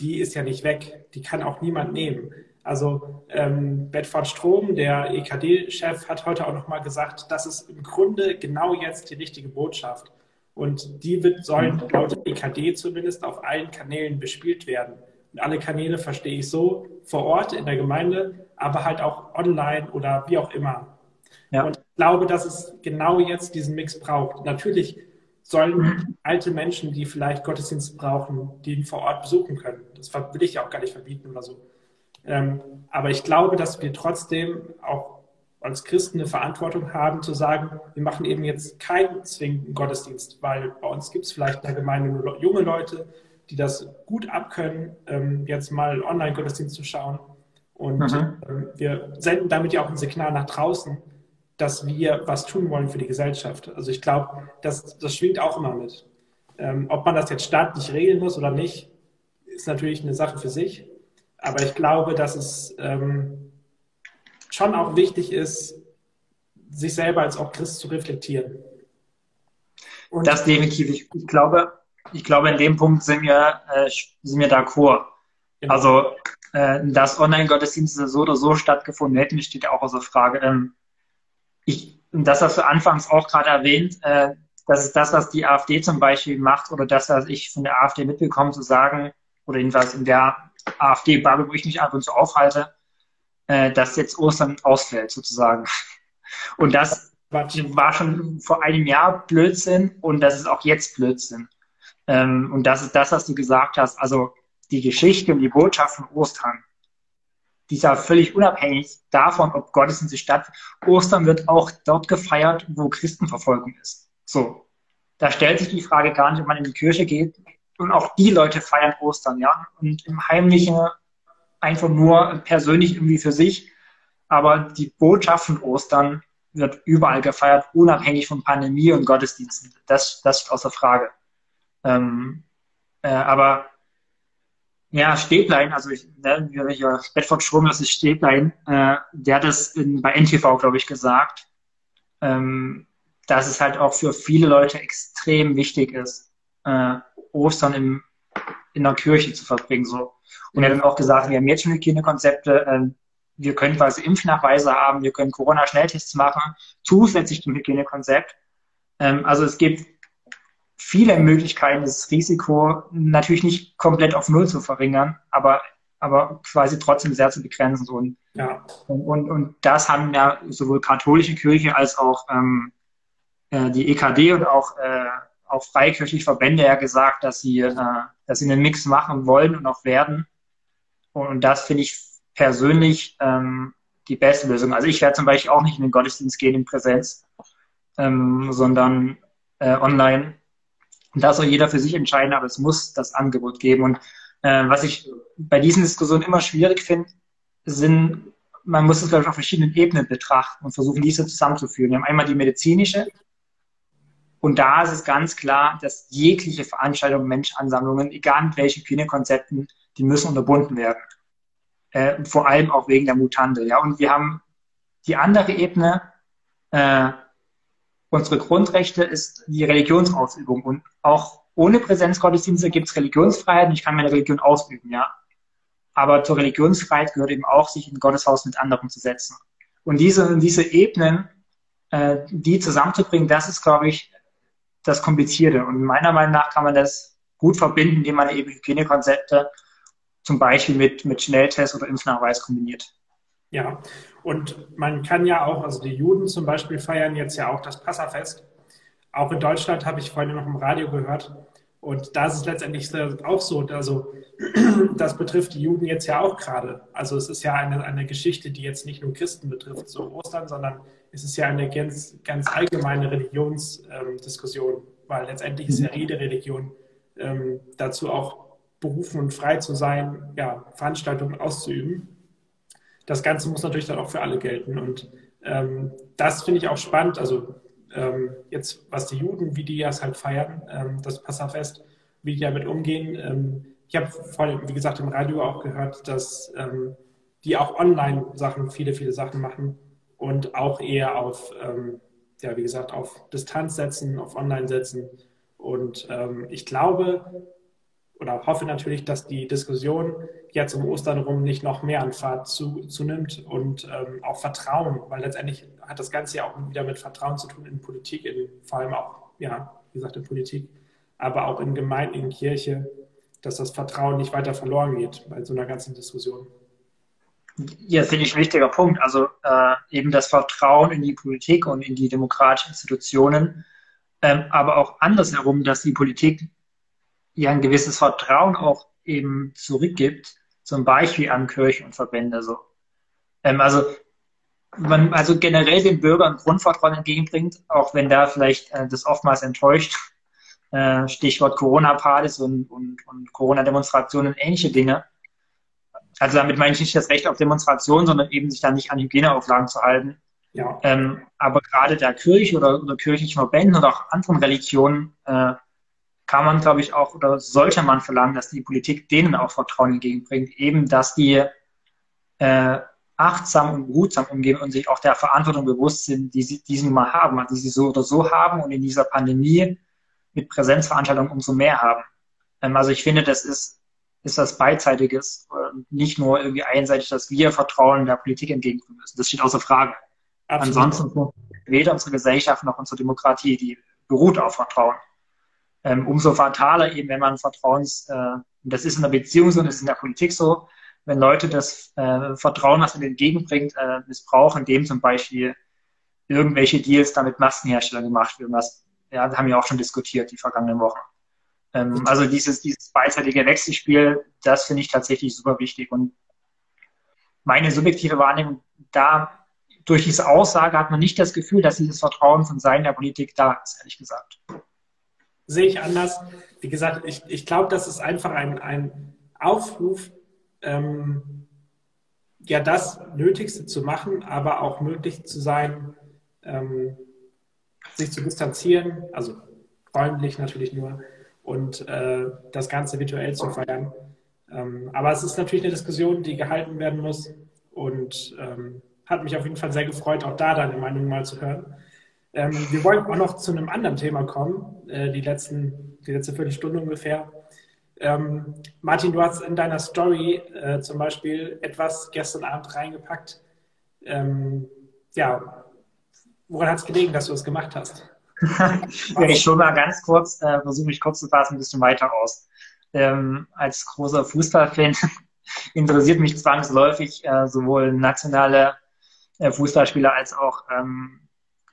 die ist ja nicht weg. Die kann auch niemand nehmen. Also ähm, Bedford Strom, der EKD-Chef, hat heute auch nochmal gesagt, das ist im Grunde genau jetzt die richtige Botschaft. Und die wird, sollen laut EKD zumindest auf allen Kanälen bespielt werden. Alle Kanäle verstehe ich so vor Ort in der Gemeinde, aber halt auch online oder wie auch immer. Ja. Und ich glaube, dass es genau jetzt diesen Mix braucht. Natürlich sollen alte Menschen, die vielleicht Gottesdienst brauchen, den vor Ort besuchen können. Das will ich ja auch gar nicht verbieten oder so. Ähm, aber ich glaube, dass wir trotzdem auch als Christen eine Verantwortung haben, zu sagen, wir machen eben jetzt keinen zwingenden Gottesdienst, weil bei uns gibt es vielleicht in der Gemeinde nur junge Leute, die das gut abkönnen, ähm, jetzt mal Online-Gottesdienst zu schauen. Und mhm. ähm, wir senden damit ja auch ein Signal nach draußen, dass wir was tun wollen für die Gesellschaft. Also ich glaube, das, das schwingt auch immer mit. Ähm, ob man das jetzt staatlich regeln muss oder nicht, ist natürlich eine Sache für sich. Aber ich glaube, dass es ähm, schon auch wichtig ist, sich selber als auch Christ zu reflektieren. Und das definitiv. Ich, ich, glaube, ich glaube, in dem Punkt sind wir, äh, sind wir d'accord. Genau. Also, äh, dass Online-Gottesdienste so oder so stattgefunden hätten, steht ja auch außer Frage. Ähm, ich, das hast du anfangs auch gerade erwähnt, äh, das ist das, was die AfD zum Beispiel macht oder das, was ich von der AfD mitbekomme, zu sagen, oder jedenfalls in der AfD-Bubble, wo ich mich ab und zu aufhalte, äh, dass jetzt Ostern ausfällt, sozusagen. Und das war schon vor einem Jahr Blödsinn und das ist auch jetzt Blödsinn. Ähm, und das ist das, was du gesagt hast. Also die Geschichte und die Botschaft von Ostern, die ist ja völlig unabhängig davon, ob Gottesdienst stattfindet. Ostern wird auch dort gefeiert, wo Christenverfolgung ist. So. da stellt sich die Frage gar nicht, ob man in die Kirche geht. Und auch die Leute feiern Ostern, ja. Und im Heimlichen einfach nur persönlich irgendwie für sich. Aber die Botschaft von Ostern wird überall gefeiert, unabhängig von Pandemie und Gottesdiensten. Das, das ist außer Frage. Ähm, äh, aber ja, Stäblein, also ich, ne, hier, Bedford Strom, das ist Stäblein, äh, der hat das in, bei NTV, glaube ich, gesagt, ähm, dass es halt auch für viele Leute extrem wichtig ist, äh, Ostern im, in der Kirche zu verbringen. So. Und er hat dann auch gesagt, wir haben jetzt schon Hygienekonzepte, äh, wir können quasi Impfnachweise haben, wir können Corona-Schnelltests machen, zusätzlich zum Hygienekonzept. Ähm, also es gibt viele Möglichkeiten, das Risiko natürlich nicht komplett auf Null zu verringern, aber, aber quasi trotzdem sehr zu begrenzen. Und, ja. und, und, und das haben ja sowohl katholische Kirche als auch ähm, äh, die EKD und auch, äh, auch freikirchliche Verbände ja gesagt, dass sie, äh, dass sie einen Mix machen wollen und auch werden. Und das finde ich persönlich ähm, die beste Lösung. Also ich werde zum Beispiel auch nicht in den Gottesdienst gehen in Präsenz, ähm, sondern äh, online. Und da soll jeder für sich entscheiden, aber es muss das Angebot geben. Und äh, was ich bei diesen Diskussionen immer schwierig finde, sind, man muss es, glaube ich, auf verschiedenen Ebenen betrachten und versuchen, diese zusammenzuführen. Wir haben einmal die medizinische, und da ist es ganz klar, dass jegliche Veranstaltungen, Menschansammlungen, egal mit welchen Hygienekonzepten, die müssen unterbunden werden. Äh, vor allem auch wegen der Mutante. Ja? Und wir haben die andere Ebene, äh, unsere Grundrechte ist die Religionsausübung. Und auch ohne Präsenzgottesdienste gibt es Religionsfreiheit und ich kann meine Religion ausüben, ja. Aber zur Religionsfreiheit gehört eben auch, sich in Gotteshaus mit anderen zu setzen. Und diese, diese Ebenen, äh, die zusammenzubringen, das ist, glaube ich, das Komplizierte. Und meiner Meinung nach kann man das gut verbinden, indem man eben Hygienekonzepte zum Beispiel mit, mit Schnelltest oder Impfnachweis kombiniert. Ja, und man kann ja auch, also die Juden zum Beispiel feiern jetzt ja auch das Passafest. Auch in Deutschland habe ich vorhin noch im Radio gehört. Und da ist es letztendlich auch so, also das betrifft die Juden jetzt ja auch gerade. Also es ist ja eine, eine Geschichte, die jetzt nicht nur Christen betrifft, so Ostern, sondern es ist ja eine ganz, ganz allgemeine Religionsdiskussion, ähm, weil letztendlich ist ja jede Religion ähm, dazu auch berufen und frei zu sein, ja, Veranstaltungen auszuüben. Das Ganze muss natürlich dann auch für alle gelten. Und ähm, das finde ich auch spannend. Also ähm, jetzt, was die Juden, wie die das halt feiern, ähm, das Passafest, wie die damit umgehen. Ähm, ich habe vorhin, wie gesagt, im Radio auch gehört, dass ähm, die auch online Sachen, viele, viele Sachen machen und auch eher auf, ähm, ja, wie gesagt, auf Distanz setzen, auf Online setzen. Und ähm, ich glaube oder hoffe natürlich, dass die Diskussion jetzt um Ostern rum nicht noch mehr an Fahrt zu, zunimmt und ähm, auch Vertrauen, weil letztendlich hat das Ganze ja auch wieder mit Vertrauen zu tun in Politik, in, vor allem auch, ja, wie gesagt, in Politik, aber auch in Gemeinden, in Kirche, dass das Vertrauen nicht weiter verloren geht bei so einer ganzen Diskussion. Ja, finde ich ein wichtiger Punkt. Also äh, eben das Vertrauen in die Politik und in die demokratischen Institutionen, ähm, aber auch andersherum, dass die Politik ja ein gewisses Vertrauen auch eben zurückgibt, zum Beispiel an Kirchen und Verbände. So. Ähm, also man also generell den Bürgern Grundvertrauen entgegenbringt, auch wenn da vielleicht äh, das oftmals enttäuscht. Äh, Stichwort Corona-Partys und, und, und Corona-Demonstrationen und ähnliche Dinge. Also damit meine ich nicht das Recht auf Demonstration, sondern eben sich dann nicht an Hygieneauflagen zu halten. Ja. Ähm, aber gerade der Kirche oder, oder kirchlichen Verbänden oder auch anderen Religionen äh, kann man, glaube ich, auch oder sollte man verlangen, dass die Politik denen auch Vertrauen entgegenbringt, eben, dass die äh, achtsam und behutsam umgehen und sich auch der Verantwortung bewusst sind, die sie, die sie nun mal haben, die sie so oder so haben und in dieser Pandemie mit Präsenzveranstaltungen umso mehr haben. Ähm, also ich finde, das ist, ist das Beidseitiges, nicht nur irgendwie einseitig, dass wir Vertrauen der Politik entgegenbringen müssen. Das steht außer Frage. Absolut. Ansonsten weder unsere Gesellschaft noch unsere Demokratie, die beruht auf Vertrauen. Ähm, umso fataler eben, wenn man Vertrauens, äh, das ist in der Beziehung so, das ist in der Politik so, wenn Leute das äh, Vertrauen, was man entgegenbringt, äh, missbrauchen, indem zum Beispiel irgendwelche Deals damit Maskenhersteller gemacht werden, was ja, haben wir auch schon diskutiert die vergangenen Wochen. Ähm, also dieses, dieses beidseitige Wechselspiel, das finde ich tatsächlich super wichtig. Und meine subjektive Wahrnehmung, da durch diese Aussage hat man nicht das Gefühl, dass dieses Vertrauen von Seiten der Politik da ist, ehrlich gesagt. Sehe ich anders. Wie gesagt, ich, ich glaube, das ist einfach ein, ein Aufruf, ähm, ja, das Nötigste zu machen, aber auch möglich zu sein, ähm, sich zu distanzieren, also räumlich natürlich nur, und äh, das Ganze virtuell zu feiern. Ähm, aber es ist natürlich eine Diskussion, die gehalten werden muss und ähm, hat mich auf jeden Fall sehr gefreut, auch da deine Meinung mal zu hören. Ähm, wir wollen auch noch zu einem anderen Thema kommen, äh, die, letzten, die letzte Viertelstunde ungefähr. Ähm, Martin, du hast in deiner Story äh, zum Beispiel etwas gestern Abend reingepackt. Ähm, ja, woran hat es gelegen, dass du das gemacht hast? ja, ich schon mal ganz kurz, äh, versuche mich kurz zu fassen, ein bisschen weiter aus. Ähm, als großer Fußballfan interessiert mich zwangsläufig äh, sowohl nationale äh, Fußballspieler als auch ähm,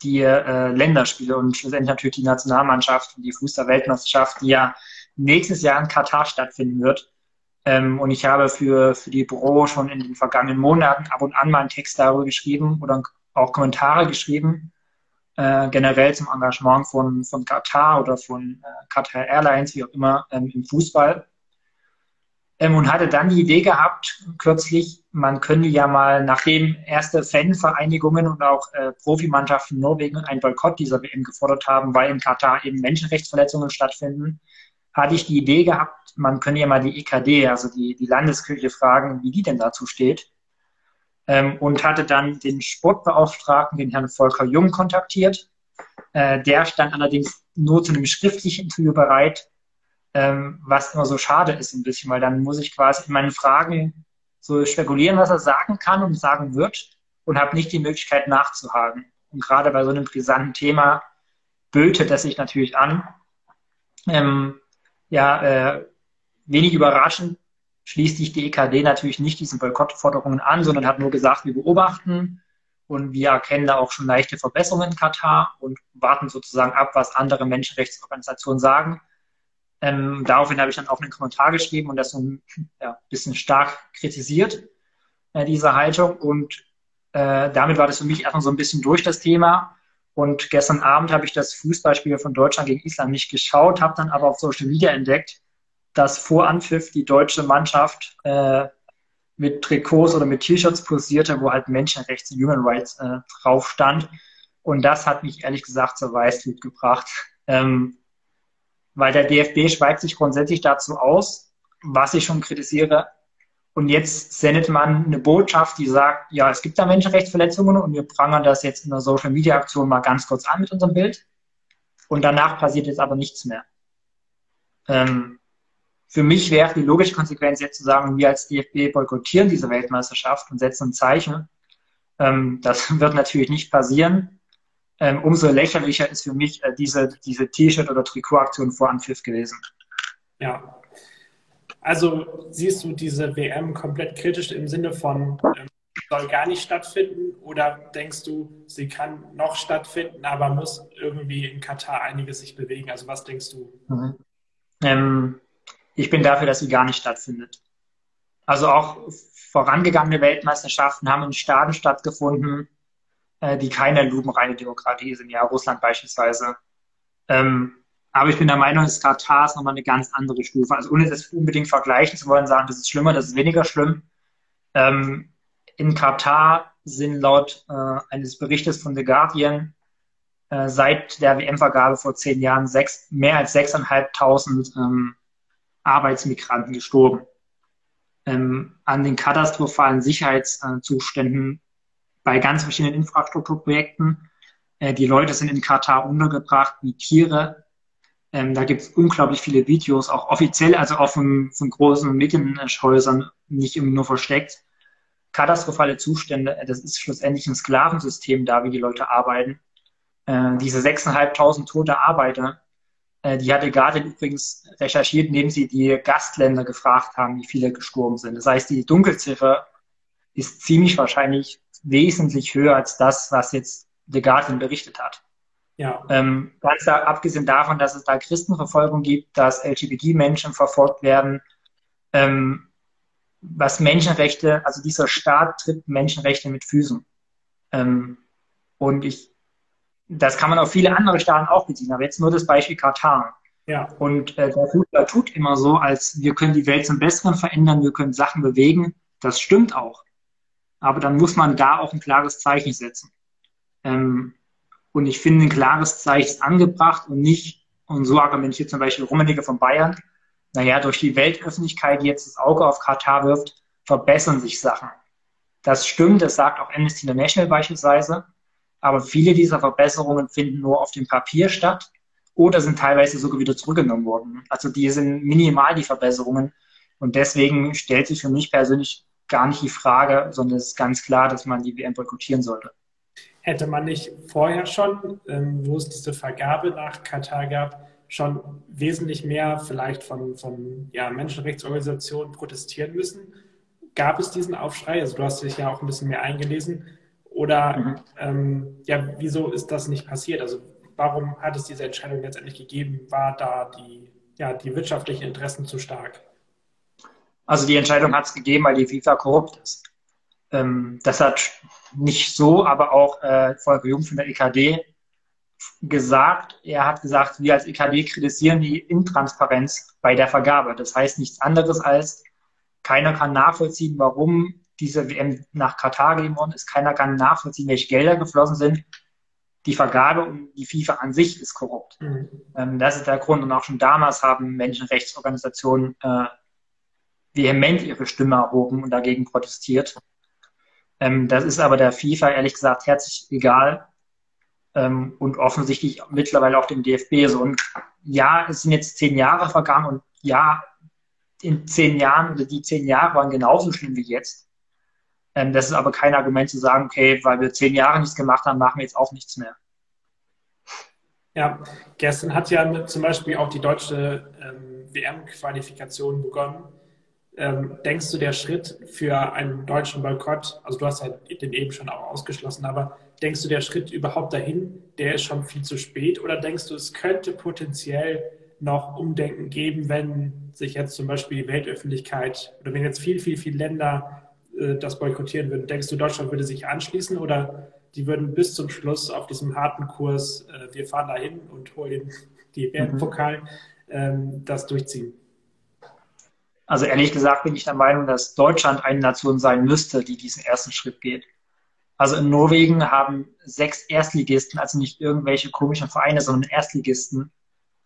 die äh, Länderspiele und schlussendlich natürlich die Nationalmannschaft und die Fußball-Weltmeisterschaft, die ja nächstes Jahr in Katar stattfinden wird. Ähm, und ich habe für, für die Büro schon in den vergangenen Monaten ab und an mal einen Text darüber geschrieben oder auch Kommentare geschrieben, äh, generell zum Engagement von, von Katar oder von äh, Qatar Airlines, wie auch immer, ähm, im Fußball. Ähm, und hatte dann die Idee gehabt, kürzlich, man könnte ja mal, nachdem erste Fanvereinigungen und auch äh, Profimannschaften Norwegen einen Boykott dieser WM gefordert haben, weil in Katar eben Menschenrechtsverletzungen stattfinden, hatte ich die Idee gehabt, man könnte ja mal die EKD, also die, die Landeskirche, fragen, wie die denn dazu steht. Ähm, und hatte dann den Sportbeauftragten, den Herrn Volker Jung, kontaktiert. Äh, der stand allerdings nur zu einem schriftlichen Interview bereit, ähm, was immer so schade ist ein bisschen, weil dann muss ich quasi in meinen Fragen so spekulieren, was er sagen kann und sagen wird und habe nicht die Möglichkeit nachzuhaken. Und gerade bei so einem brisanten Thema bötet das sich natürlich an. Ähm, ja, äh, wenig überraschend schließt sich die EKD natürlich nicht diesen Boykottforderungen an, sondern hat nur gesagt, wir beobachten und wir erkennen da auch schon leichte Verbesserungen in Katar und warten sozusagen ab, was andere Menschenrechtsorganisationen sagen. Ähm, daraufhin habe ich dann auch einen Kommentar geschrieben und das so ein ja, bisschen stark kritisiert, äh, diese Haltung. Und äh, damit war das für mich erstmal so ein bisschen durch das Thema. Und gestern Abend habe ich das Fußballspiel von Deutschland gegen Island nicht geschaut, habe dann aber auf Social Media entdeckt, dass vor Anpfiff die deutsche Mannschaft äh, mit Trikots oder mit T-Shirts posierte, wo halt Menschenrechts und Human Rights äh, drauf stand. Und das hat mich ehrlich gesagt zur Weißglut gebracht. Ähm, weil der DFB schweigt sich grundsätzlich dazu aus, was ich schon kritisiere. Und jetzt sendet man eine Botschaft, die sagt, ja, es gibt da Menschenrechtsverletzungen und wir prangern das jetzt in der Social Media Aktion mal ganz kurz an mit unserem Bild. Und danach passiert jetzt aber nichts mehr. Ähm, für mich wäre die logische Konsequenz jetzt zu sagen, wir als DFB boykottieren diese Weltmeisterschaft und setzen ein Zeichen. Ähm, das wird natürlich nicht passieren ähm, umso lächerlicher ist für mich äh, diese, diese T-Shirt- oder Trikotaktion vor Anpfiff gewesen. Ja. Also siehst du diese WM komplett kritisch im Sinne von, ähm, soll gar nicht stattfinden oder denkst du, sie kann noch stattfinden, aber muss irgendwie in Katar einiges sich bewegen? Also was denkst du? Mhm. Ähm, ich bin dafür, dass sie gar nicht stattfindet. Also auch vorangegangene Weltmeisterschaften haben in Staaten stattgefunden, äh, die keine lupenreine Demokratie sind, ja, Russland beispielsweise. Ähm, aber ich bin der Meinung, dass Katar ist nochmal eine ganz andere Stufe. Also ohne das unbedingt vergleichen zu wollen, sagen, das ist schlimmer, das ist weniger schlimm. Ähm, in Katar sind laut äh, eines Berichtes von The Guardian äh, seit der WM-Vergabe vor zehn Jahren sechs, mehr als 6.500 ähm, Arbeitsmigranten gestorben. Ähm, an den katastrophalen Sicherheitszuständen bei ganz verschiedenen Infrastrukturprojekten. Äh, die Leute sind in Katar untergebracht wie Tiere. Ähm, da gibt es unglaublich viele Videos, auch offiziell, also auch von, von großen Medienhäusern, nicht nur versteckt. Katastrophale Zustände, das ist schlussendlich ein Sklavensystem da, wie die Leute arbeiten. Äh, diese 6.500 tote Arbeiter, äh, die hatte gerade übrigens recherchiert, indem sie die Gastländer gefragt haben, wie viele gestorben sind. Das heißt, die Dunkelziffer ist ziemlich wahrscheinlich wesentlich höher als das, was jetzt The Guardian berichtet hat. Ja. Ähm, ganz da, abgesehen davon, dass es da Christenverfolgung gibt, dass LGBT-Menschen verfolgt werden, ähm, was Menschenrechte, also dieser Staat tritt Menschenrechte mit Füßen. Ähm, und ich, das kann man auf viele andere Staaten auch beziehen, aber jetzt nur das Beispiel Katar. Ja. Und äh, der Fußball tut immer so, als wir können die Welt zum Besseren verändern, wir können Sachen bewegen. Das stimmt auch. Aber dann muss man da auch ein klares Zeichen setzen. Ähm, und ich finde, ein klares Zeichen ist angebracht und nicht, und so argumentiert zum Beispiel Rummenigge von Bayern, naja, durch die Weltöffentlichkeit, die jetzt das Auge auf Katar wirft, verbessern sich Sachen. Das stimmt, das sagt auch Amnesty International beispielsweise. Aber viele dieser Verbesserungen finden nur auf dem Papier statt oder sind teilweise sogar wieder zurückgenommen worden. Also die sind minimal, die Verbesserungen. Und deswegen stellt sich für mich persönlich gar nicht die Frage, sondern es ist ganz klar, dass man die WM boykottieren sollte. Hätte man nicht vorher schon, ähm, wo es diese Vergabe nach Katar gab, schon wesentlich mehr vielleicht von, von ja, Menschenrechtsorganisationen protestieren müssen? Gab es diesen Aufschrei? Also du hast dich ja auch ein bisschen mehr eingelesen. Oder mhm. ähm, ja, wieso ist das nicht passiert? Also warum hat es diese Entscheidung letztendlich gegeben? War da die, ja, die wirtschaftlichen Interessen zu stark? Also die Entscheidung hat es gegeben, weil die FIFA korrupt ist. Ähm, das hat nicht so, aber auch äh, Volker Jung von der EKD gesagt. Er hat gesagt, wir als EKD kritisieren die Intransparenz bei der Vergabe. Das heißt nichts anderes als, keiner kann nachvollziehen, warum diese WM nach Katar gegeben worden ist. Keiner kann nachvollziehen, welche Gelder geflossen sind. Die Vergabe und die FIFA an sich ist korrupt. Mhm. Ähm, das ist der Grund. Und auch schon damals haben Menschenrechtsorganisationen äh, vehement ihre Stimme erhoben und dagegen protestiert. Ähm, das ist aber der FIFA ehrlich gesagt herzlich egal ähm, und offensichtlich mittlerweile auch dem DFB so. Und ja, es sind jetzt zehn Jahre vergangen und ja, in zehn Jahren oder die zehn Jahre waren genauso schlimm wie jetzt. Ähm, das ist aber kein Argument zu sagen, okay, weil wir zehn Jahre nichts gemacht haben, machen wir jetzt auch nichts mehr. Ja, gestern hat ja zum Beispiel auch die deutsche ähm, WM-Qualifikation begonnen. Ähm, denkst du, der Schritt für einen deutschen Boykott, also du hast ja den eben schon auch ausgeschlossen, aber denkst du, der Schritt überhaupt dahin, der ist schon viel zu spät? Oder denkst du, es könnte potenziell noch Umdenken geben, wenn sich jetzt zum Beispiel die Weltöffentlichkeit oder wenn jetzt viel, viel, viel Länder äh, das boykottieren würden? Denkst du, Deutschland würde sich anschließen oder die würden bis zum Schluss auf diesem harten Kurs, äh, wir fahren dahin und holen die WM-Pokal, mhm. ähm, das durchziehen? Also ehrlich gesagt bin ich der Meinung, dass Deutschland eine Nation sein müsste, die diesen ersten Schritt geht. Also in Norwegen haben sechs Erstligisten, also nicht irgendwelche komischen Vereine, sondern Erstligisten,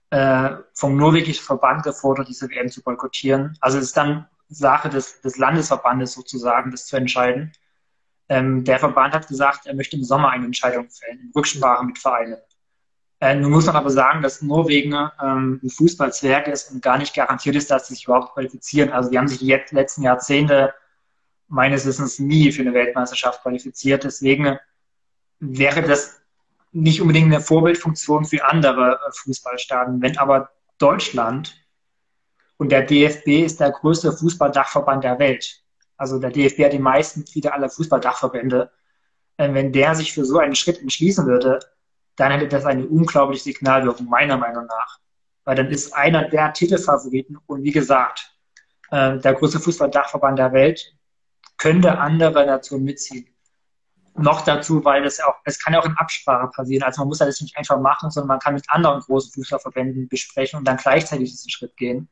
äh, vom norwegischen Verband gefordert, diese WM zu boykottieren. Also es ist dann Sache des, des Landesverbandes sozusagen, das zu entscheiden. Ähm, der Verband hat gesagt, er möchte im Sommer eine Entscheidung fällen, in Rücksprache mit Vereinen. Äh, nun muss man aber sagen, dass Norwegen ähm, ein Fußballzwerg ist und gar nicht garantiert ist, dass sie sich überhaupt qualifizieren. Also die haben sich die letzten Jahrzehnte meines Wissens nie für eine Weltmeisterschaft qualifiziert. Deswegen wäre das nicht unbedingt eine Vorbildfunktion für andere äh, Fußballstaaten. Wenn aber Deutschland und der DFB ist der größte Fußballdachverband der Welt. Also der DFB hat die meisten Mitglieder aller Fußballdachverbände. Äh, wenn der sich für so einen Schritt entschließen würde, dann hätte das eine unglaubliche Signalwirkung, meiner Meinung nach. Weil dann ist einer der Titelfavoriten und wie gesagt, äh, der größte Fußballdachverband der Welt könnte andere Nationen mitziehen. Noch dazu, weil das auch, es kann ja auch in Absprache passieren. Also man muss das nicht einfach machen, sondern man kann mit anderen großen Fußballverbänden besprechen und dann gleichzeitig diesen Schritt gehen.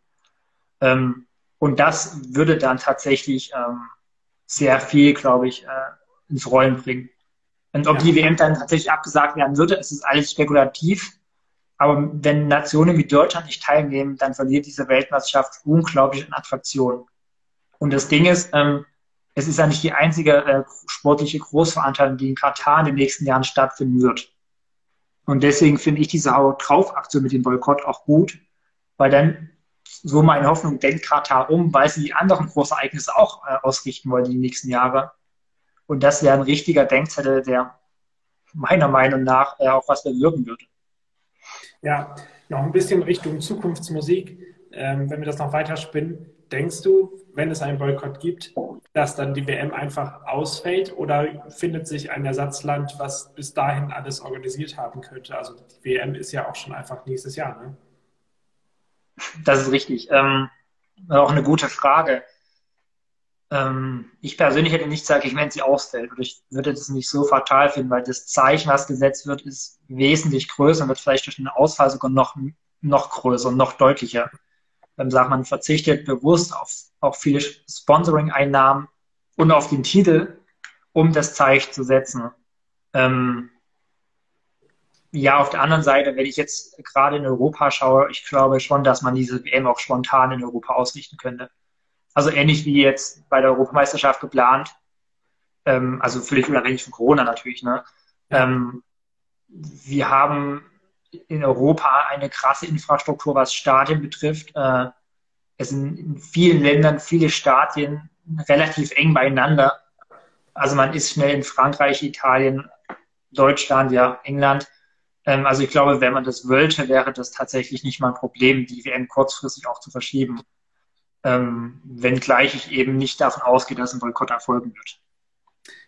Ähm, und das würde dann tatsächlich ähm, sehr viel, glaube ich, äh, ins Rollen bringen. Und ob ja. die WM dann tatsächlich abgesagt werden würde, es ist alles spekulativ. Aber wenn Nationen wie Deutschland nicht teilnehmen, dann verliert diese Weltmeisterschaft unglaublich an Attraktion. Und das Ding ist, ähm, es ist ja nicht die einzige äh, sportliche Großveranstaltung, die in Katar in den nächsten Jahren stattfinden wird. Und deswegen finde ich diese Haut drauf Aktion mit dem Boykott auch gut, weil dann so meine Hoffnung denkt Katar um, weil sie die anderen Großereignisse auch äh, ausrichten wollen in den nächsten Jahren. Und das wäre ein richtiger Denkzettel, der meiner Meinung nach äh, auch was bewirken würde. Ja, noch ein bisschen Richtung Zukunftsmusik. Ähm, wenn wir das noch weiter spinnen, denkst du, wenn es einen Boykott gibt, dass dann die WM einfach ausfällt oder findet sich ein Ersatzland, was bis dahin alles organisiert haben könnte? Also die WM ist ja auch schon einfach nächstes Jahr. Ne? Das ist richtig. Ähm, auch eine gute Frage. Ähm, ich persönlich hätte nicht gesagt, ich wenn sie ausfällt. Oder ich würde das nicht so fatal finden, weil das Zeichen, was gesetzt wird, ist wesentlich größer und wird vielleicht durch den Ausfall sogar noch noch größer und noch deutlicher. Dann sagt man, verzichtet bewusst auf, auf viele Sponsoring-Einnahmen und auf den Titel, um das Zeichen zu setzen. Ähm, ja, auf der anderen Seite, wenn ich jetzt gerade in Europa schaue, ich glaube schon, dass man diese WM auch spontan in Europa ausrichten könnte. Also ähnlich wie jetzt bei der Europameisterschaft geplant. Ähm, also völlig unabhängig von Corona natürlich. Ne? Ähm, wir haben in Europa eine krasse Infrastruktur, was Stadien betrifft. Äh, es sind in vielen Ländern viele Stadien relativ eng beieinander. Also man ist schnell in Frankreich, Italien, Deutschland, ja, England. Ähm, also ich glaube, wenn man das wollte, wäre das tatsächlich nicht mal ein Problem, die WM kurzfristig auch zu verschieben. Ähm, wenngleich ich eben nicht davon ausgehe, dass ein Boykott erfolgen wird.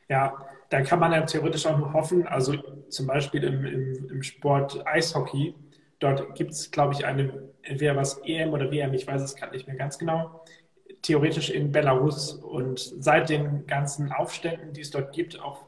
Ja, da kann man ja theoretisch auch nur hoffen, also zum Beispiel im, im, im Sport Eishockey, dort gibt es, glaube ich, eine, entweder was EM oder WM, ich weiß es gerade nicht mehr ganz genau, theoretisch in Belarus. Und seit den ganzen Aufständen, die es dort gibt, auch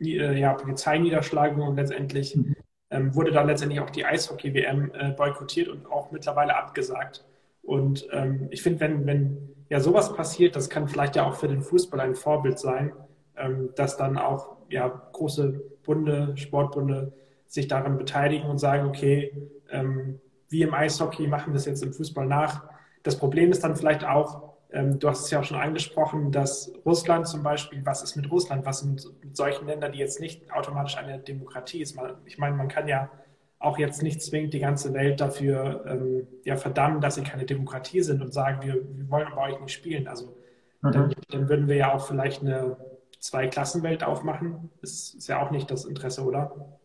äh, ja, Polizeiniederschlagungen und letztendlich mhm. ähm, wurde dann letztendlich auch die Eishockey-WM äh, boykottiert und auch mittlerweile abgesagt. Und ähm, ich finde, wenn, wenn ja sowas passiert, das kann vielleicht ja auch für den Fußball ein Vorbild sein, ähm, dass dann auch ja, große Bunde, Sportbunde sich daran beteiligen und sagen, okay, ähm, wie im Eishockey machen wir es jetzt im Fußball nach. Das Problem ist dann vielleicht auch, ähm, du hast es ja auch schon angesprochen, dass Russland zum Beispiel, was ist mit Russland, was sind mit solchen Ländern, die jetzt nicht automatisch eine Demokratie ist. Ich meine, man kann ja auch jetzt nicht zwingend die ganze Welt dafür ähm, ja, verdammen, dass sie keine Demokratie sind und sagen, wir, wir wollen bei euch nicht spielen. Also mhm. dann, dann, würden wir ja auch vielleicht eine Zwei-Klassen-Welt aufmachen. Das ist ja auch nicht das Interesse, oder?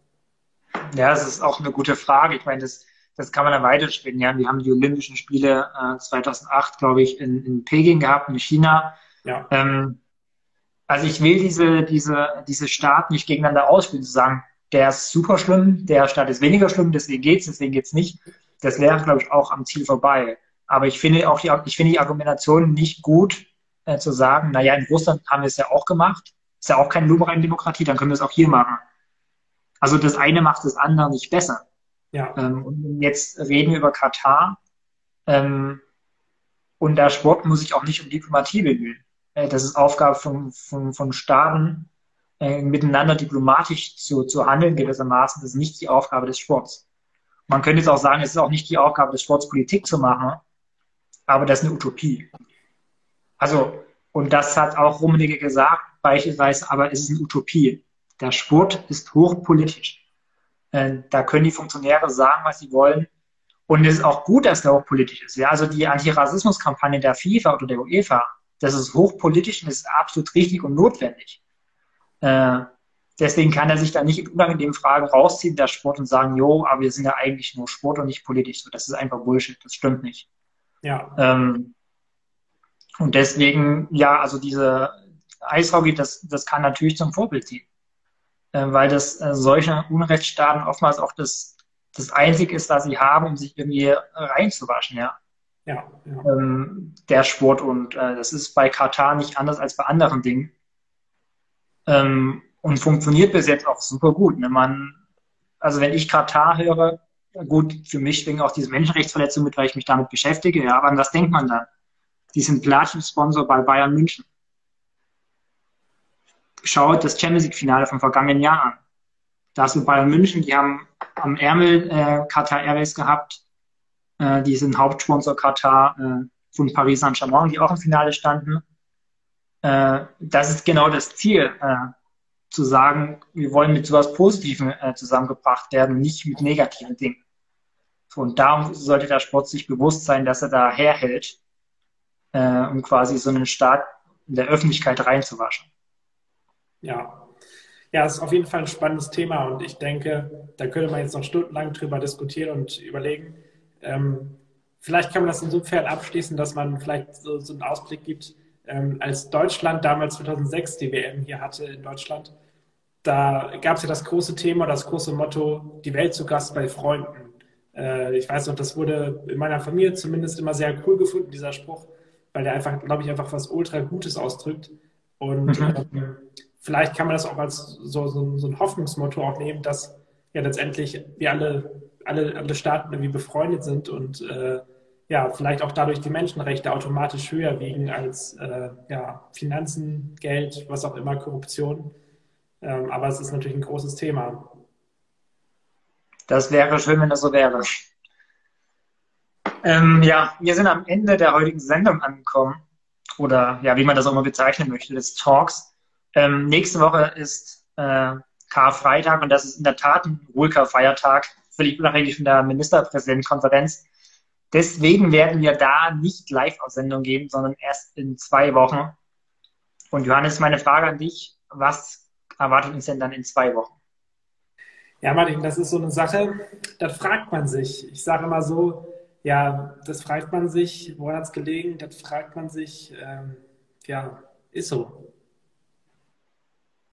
Ja, das ist auch eine gute Frage. Ich meine, das, das kann man dann weiterspinnen. Ja, wir haben die Olympischen Spiele äh, 2008, glaube ich, in, in Peking gehabt, in China. Ja. Ähm, also ich will diese, diese, diese Staaten nicht gegeneinander ausspielen, zu sagen, der ist super schlimm, der Staat ist weniger schlimm, deswegen geht's, deswegen geht's nicht. Das wäre, glaube ich, auch am Ziel vorbei. Aber ich finde auch die, ich finde die Argumentation nicht gut, äh, zu sagen, naja, in Russland haben wir es ja auch gemacht, ist ja auch keine lupenreine Demokratie, dann können wir es auch hier machen. Also das eine macht das andere nicht besser. Ja. Ähm, und jetzt reden wir über Katar. Ähm, und der Sport muss sich auch nicht um Diplomatie bemühen. Äh, das ist Aufgabe von, von, von Staaten, äh, miteinander diplomatisch zu, zu handeln gewissermaßen. Das ist nicht die Aufgabe des Sports. Man könnte jetzt auch sagen, es ist auch nicht die Aufgabe des Sports, Politik zu machen, aber das ist eine Utopie. Also, und das hat auch Rummenigge gesagt, beispielsweise, aber es ist eine Utopie. Der Sport ist hochpolitisch. Äh, da können die Funktionäre sagen, was sie wollen. Und es ist auch gut, dass der hochpolitisch ist. Ja, also die Antirassismuskampagne der FIFA oder der UEFA, das ist hochpolitisch und ist absolut richtig und notwendig. Äh, deswegen kann er sich da nicht in unangenehmen Fragen rausziehen, der Sport, und sagen, jo, aber wir sind ja eigentlich nur Sport und nicht politisch. So, das ist einfach Bullshit, das stimmt nicht. Ja. Ähm, und deswegen, ja, also diese Eishockey, das, das kann natürlich zum Vorbild ziehen. Äh, weil das äh, solche Unrechtsstaaten oftmals auch das, das Einzige ist, was sie haben, um sich irgendwie reinzuwaschen, ja. Ja, ja. Ähm, der Sport und äh, das ist bei Katar nicht anders als bei anderen Dingen. Ähm, und funktioniert bis jetzt auch super gut. Ne? Man, also wenn ich Katar höre, gut, für mich schwingen auch diese Menschenrechtsverletzungen mit, weil ich mich damit beschäftige, ja, aber an was denkt man dann? Die sind Platin-Sponsor bei Bayern München. Schaut das Champions League-Finale vom vergangenen Jahr an. Da ist mit Bayern München, die haben am Ärmel äh, Qatar Airways gehabt. Äh, die sind Hauptsponsor Qatar äh, von Paris Saint-Germain, die auch im Finale standen. Äh, das ist genau das Ziel, äh, zu sagen, wir wollen mit sowas Positivem äh, zusammengebracht werden, nicht mit negativen Dingen. Und darum sollte der Sport sich bewusst sein, dass er da herhält äh, um quasi so einen Staat in der Öffentlichkeit reinzuwaschen. Ja. Ja, ist auf jeden Fall ein spannendes Thema und ich denke, da könnte man jetzt noch stundenlang drüber diskutieren und überlegen. Ähm, vielleicht kann man das insofern abschließen, dass man vielleicht so, so einen Ausblick gibt, ähm, als Deutschland damals 2006 die WM hier hatte in Deutschland, da gab es ja das große Thema, das große Motto, die Welt zu Gast bei Freunden. Äh, ich weiß noch, das wurde in meiner Familie zumindest immer sehr cool gefunden, dieser Spruch weil der einfach, glaube ich, einfach was ultra Gutes ausdrückt. Und mhm. ähm, vielleicht kann man das auch als so, so, so, ein Hoffnungsmotto auch nehmen, dass ja letztendlich wir alle alle, alle Staaten irgendwie befreundet sind und äh, ja, vielleicht auch dadurch die Menschenrechte automatisch höher wiegen als äh, ja, Finanzen, Geld, was auch immer, Korruption. Ähm, aber es ist natürlich ein großes Thema. Das wäre schön, wenn das so wäre. Ähm, ja, wir sind am Ende der heutigen Sendung angekommen. Oder ja, wie man das auch immer bezeichnen möchte, des Talks. Ähm, nächste Woche ist äh, Karfreitag und das ist in der Tat ein ruhiger Feiertag, völlig unabhängig von der Ministerpräsidentenkonferenz. Deswegen werden wir da nicht Live-Aussendung geben, sondern erst in zwei Wochen. Und Johannes, meine Frage an dich, was erwartet uns denn dann in zwei Wochen? Ja, Martin, das ist so eine Sache, das fragt man sich. Ich sage immer so, ja, das fragt man sich, wo hat es gelegen? Das fragt man sich, ähm, ja, ist so.